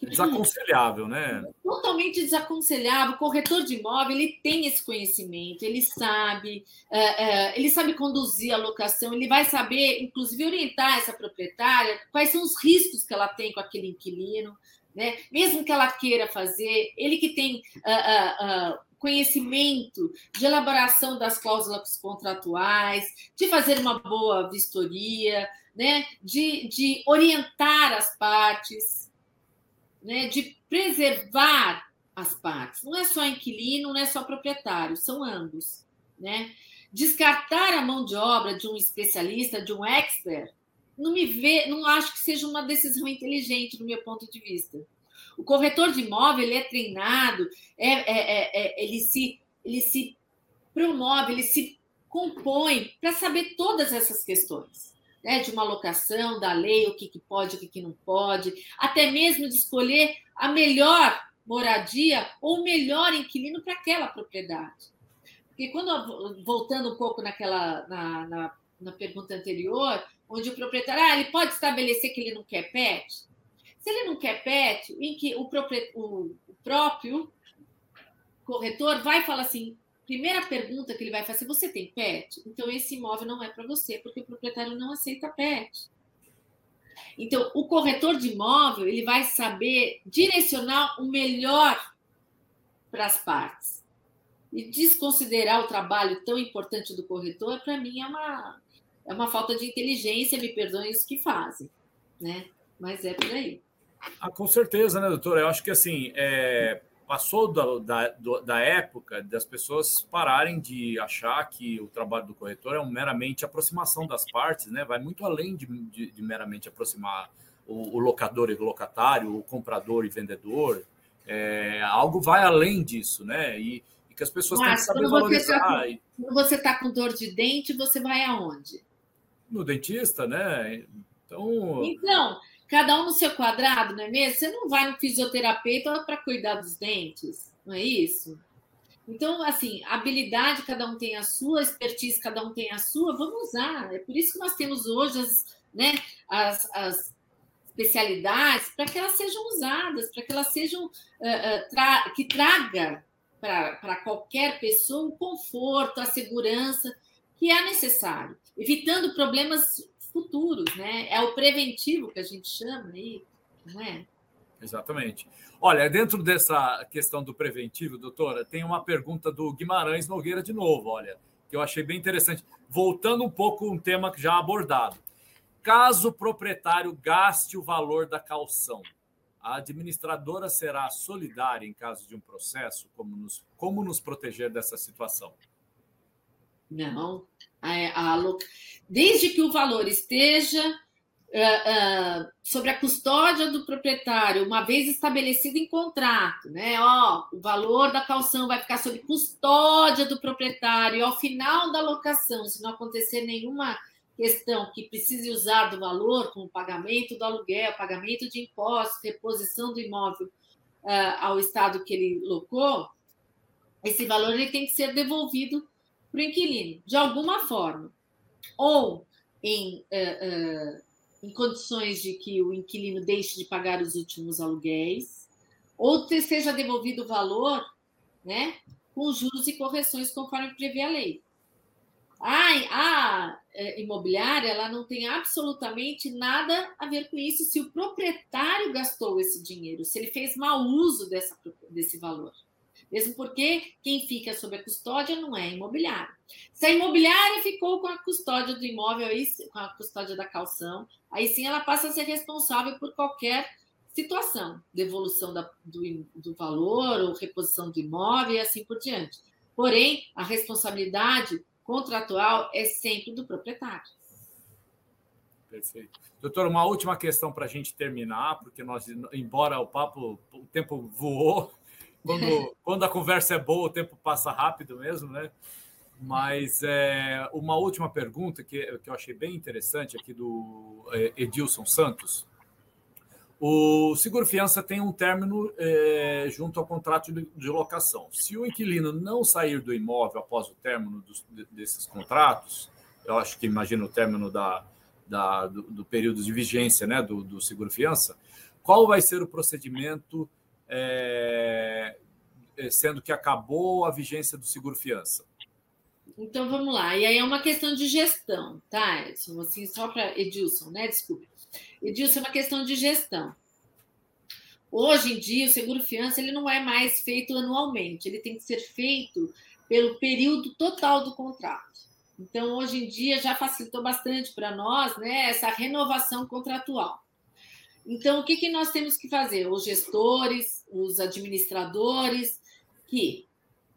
Desaconselhável, né? Totalmente desaconselhável. O corretor de imóvel ele tem esse conhecimento, ele sabe, é, é, ele sabe conduzir a locação, ele vai saber, inclusive, orientar essa proprietária quais são os riscos que ela tem com aquele inquilino, né? Mesmo que ela queira fazer, ele que tem uh, uh, uh, conhecimento de elaboração das cláusulas contratuais, de fazer uma boa vistoria, né? de, de orientar as partes né, de preservar as partes. Não é só inquilino, não é só proprietário, são ambos. Né? Descartar a mão de obra de um especialista, de um expert, não me vê, não acho que seja uma decisão inteligente do meu ponto de vista. O corretor de imóvel ele é treinado, é, é, é, é ele, se, ele se promove, ele se compõe para saber todas essas questões né, de uma locação, da lei, o que, que pode, o que, que não pode, até mesmo de escolher a melhor moradia ou o melhor inquilino para aquela propriedade. Porque quando, voltando um pouco naquela, na, na, na pergunta anterior, onde o proprietário ah, ele pode estabelecer que ele não quer pet. Se ele não quer pet, em que o, próprio corretor vai falar assim: primeira pergunta que ele vai fazer: você tem pet? Então esse imóvel não é para você, porque o proprietário não aceita pet. Então, o corretor de imóvel ele vai saber direcionar o melhor para as partes. E desconsiderar o trabalho tão importante do corretor, para mim, é uma, é uma falta de inteligência, me perdoem os que fazem, né? Mas é por aí. Ah, com certeza, né, doutora? Eu acho que assim, é, passou da, da, da, época das pessoas pararem de achar que o trabalho do corretor é um meramente aproximação das partes, né? Vai muito além de, de, de meramente aproximar o, o, locador e o locatário, o comprador e vendedor. É, algo vai além disso, né? E, e que as pessoas Mas, têm que saber valorizar. Tá com, quando você está com dor de dente, você vai aonde? No dentista, né? Então. Então, cada um no seu quadrado, não é mesmo? Você não vai no fisioterapeuta para cuidar dos dentes, não é isso? Então, assim, habilidade, cada um tem a sua, expertise, cada um tem a sua, vamos usar. É por isso que nós temos hoje as, né, as, as especialidades, para que elas sejam usadas, para que elas sejam, uh, uh, tra que traga para qualquer pessoa o conforto, a segurança que é necessário, evitando problemas futuros, né? É o preventivo que a gente chama aí, não é? Exatamente. Olha, dentro dessa questão do preventivo, doutora, tem uma pergunta do Guimarães Nogueira de novo, olha, que eu achei bem interessante. Voltando um pouco um tema que já abordado. Caso o proprietário gaste o valor da calção, a administradora será solidária em caso de um processo? Como nos, como nos proteger dessa situação? Não. A, a, desde que o valor esteja uh, uh, sobre a custódia do proprietário, uma vez estabelecido em contrato, né? Ó, o valor da calção vai ficar sob custódia do proprietário. E ao final da locação, se não acontecer nenhuma questão que precise usar do valor, como pagamento do aluguel, pagamento de impostos, reposição do imóvel uh, ao estado que ele locou, esse valor ele tem que ser devolvido para o inquilino, de alguma forma. Ou em, uh, uh, em condições de que o inquilino deixe de pagar os últimos aluguéis, ou seja devolvido o valor né, com juros e correções conforme prevê a lei. A, a eh, imobiliária ela não tem absolutamente nada a ver com isso se o proprietário gastou esse dinheiro, se ele fez mau uso dessa, desse valor. Mesmo porque quem fica sob a custódia não é a imobiliária. Se a imobiliária ficou com a custódia do imóvel, aí, com a custódia da calção, aí sim ela passa a ser responsável por qualquer situação, devolução da, do, do valor ou reposição do imóvel e assim por diante. Porém, a responsabilidade contratual é sempre do proprietário. Perfeito. Doutor, uma última questão para a gente terminar, porque nós, embora o papo, o tempo voou, quando, quando a conversa é boa, o tempo passa rápido mesmo, né? Mas é, uma última pergunta que, que eu achei bem interessante aqui do é, Edilson Santos. O seguro fiança tem um término é, junto ao contrato de, de, locação. Se o inquilino não sair do imóvel após o término dos, desses contratos, eu acho que imagino o término da, da do, do, período de vigência né, do, do seguro fiança, qual vai ser o procedimento, é, é, sendo que acabou a vigência do seguro fiança? Então vamos lá. E aí é uma questão de gestão, tá, Edson? Assim, só para Edilson, né? Desculpe. Edilson, é uma questão de gestão. Hoje em dia, o seguro fiança ele não é mais feito anualmente, ele tem que ser feito pelo período total do contrato. Então, hoje em dia, já facilitou bastante para nós né, essa renovação contratual. Então, o que, que nós temos que fazer? Os gestores, os administradores, que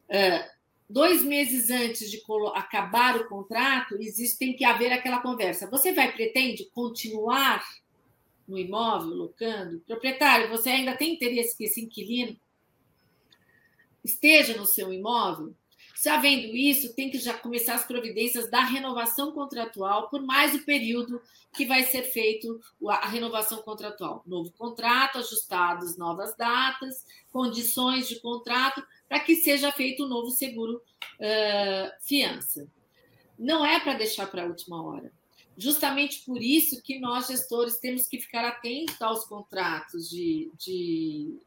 uh, dois meses antes de acabar o contrato, existe, tem que haver aquela conversa. Você vai, pretende continuar no imóvel, locando? Proprietário, você ainda tem interesse que esse inquilino esteja no seu imóvel? Se havendo isso, tem que já começar as providências da renovação contratual por mais o período que vai ser feito a renovação contratual. Novo contrato, ajustados novas datas, condições de contrato, para que seja feito o um novo seguro uh, fiança. Não é para deixar para a última hora. Justamente por isso que nós, gestores, temos que ficar atentos aos contratos de, de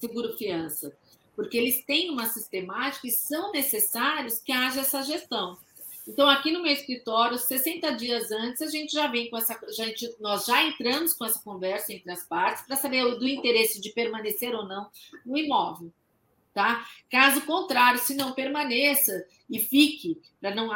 seguro fiança porque eles têm uma sistemática e são necessários que haja essa gestão. Então, aqui no meu escritório, 60 dias antes, a gente já vem com essa. Nós já entramos com essa conversa entre as partes para saber do interesse de permanecer ou não no imóvel. Tá? Caso contrário, se não permaneça e fique, para não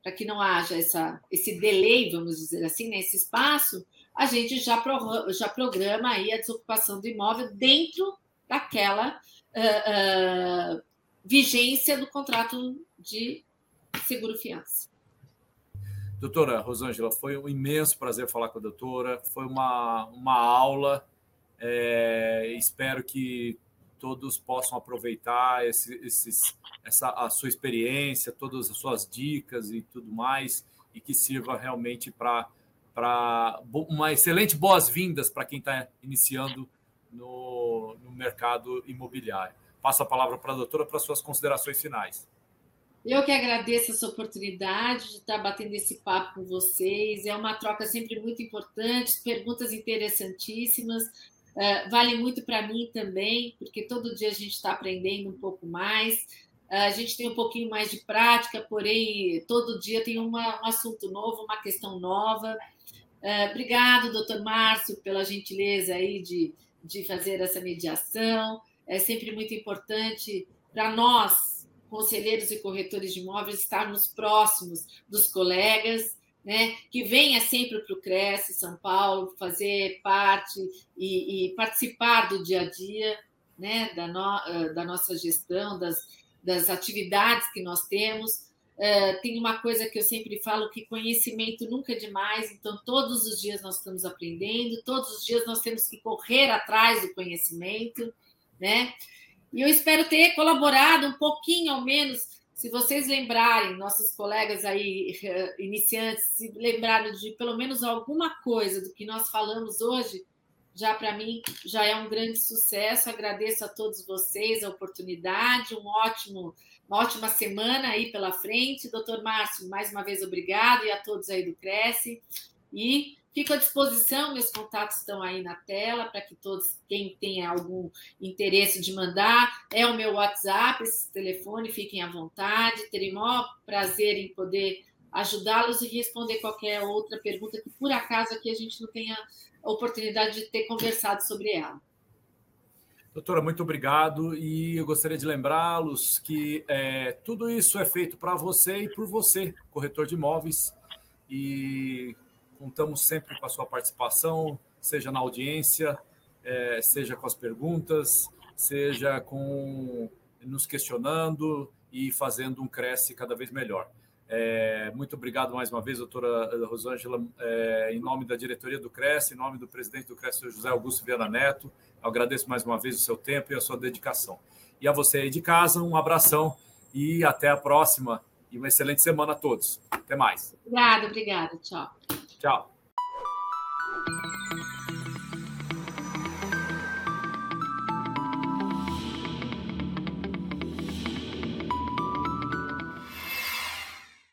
para que não haja essa, esse delay, vamos dizer assim, nesse espaço, a gente já, pro, já programa aí a desocupação do imóvel dentro daquela uh, vigência do contrato de seguro-fiança. Doutora Rosângela, foi um imenso prazer falar com a doutora, foi uma, uma aula. É, espero que todos possam aproveitar esse, esses, essa, a sua experiência, todas as suas dicas e tudo mais, e que sirva realmente para uma excelente boas-vindas para quem está iniciando no, no mercado imobiliário. Passo a palavra para a doutora para suas considerações finais. Eu que agradeço essa oportunidade de estar batendo esse papo com vocês. É uma troca sempre muito importante, perguntas interessantíssimas. Uh, vale muito para mim também, porque todo dia a gente está aprendendo um pouco mais. Uh, a gente tem um pouquinho mais de prática, porém, todo dia tem uma, um assunto novo, uma questão nova. Uh, obrigado, doutor Márcio, pela gentileza aí de de fazer essa mediação. É sempre muito importante para nós, conselheiros e corretores de imóveis, estarmos próximos dos colegas, né, que venha sempre para o Cresce São Paulo fazer parte e, e, participar do dia a dia né, da, no, da nossa gestão, das, das atividades que nós temos, Uh, tem uma coisa que eu sempre falo que conhecimento nunca é demais, então todos os dias nós estamos aprendendo, todos os dias nós temos que correr atrás do conhecimento, né? E eu espero ter colaborado um pouquinho, ao menos, se vocês lembrarem, nossos colegas aí uh, iniciantes, se lembrarem de pelo menos alguma coisa do que nós falamos hoje, já para mim já é um grande sucesso. Agradeço a todos vocês a oportunidade, um ótimo uma ótima semana aí pela frente. Doutor Márcio, mais uma vez obrigado e a todos aí do Cresce. E fico à disposição, meus contatos estão aí na tela para que todos, quem tenha algum interesse de mandar, é o meu WhatsApp, esse telefone, fiquem à vontade. Terei o maior prazer em poder ajudá-los e responder qualquer outra pergunta que por acaso aqui a gente não tenha oportunidade de ter conversado sobre ela. Doutora, muito obrigado. E eu gostaria de lembrá-los que é, tudo isso é feito para você e por você, corretor de imóveis. E contamos sempre com a sua participação, seja na audiência, é, seja com as perguntas, seja com nos questionando e fazendo um cresce cada vez melhor. É, muito obrigado mais uma vez, doutora Rosângela, é, em nome da diretoria do Cresce, em nome do presidente do Cresce, José Augusto Viana Neto. Eu agradeço mais uma vez o seu tempo e a sua dedicação. E a você aí de casa, um abração e até a próxima. e uma excelente semana a todos. Até mais. Obrigada, obrigada. Tchau. Tchau.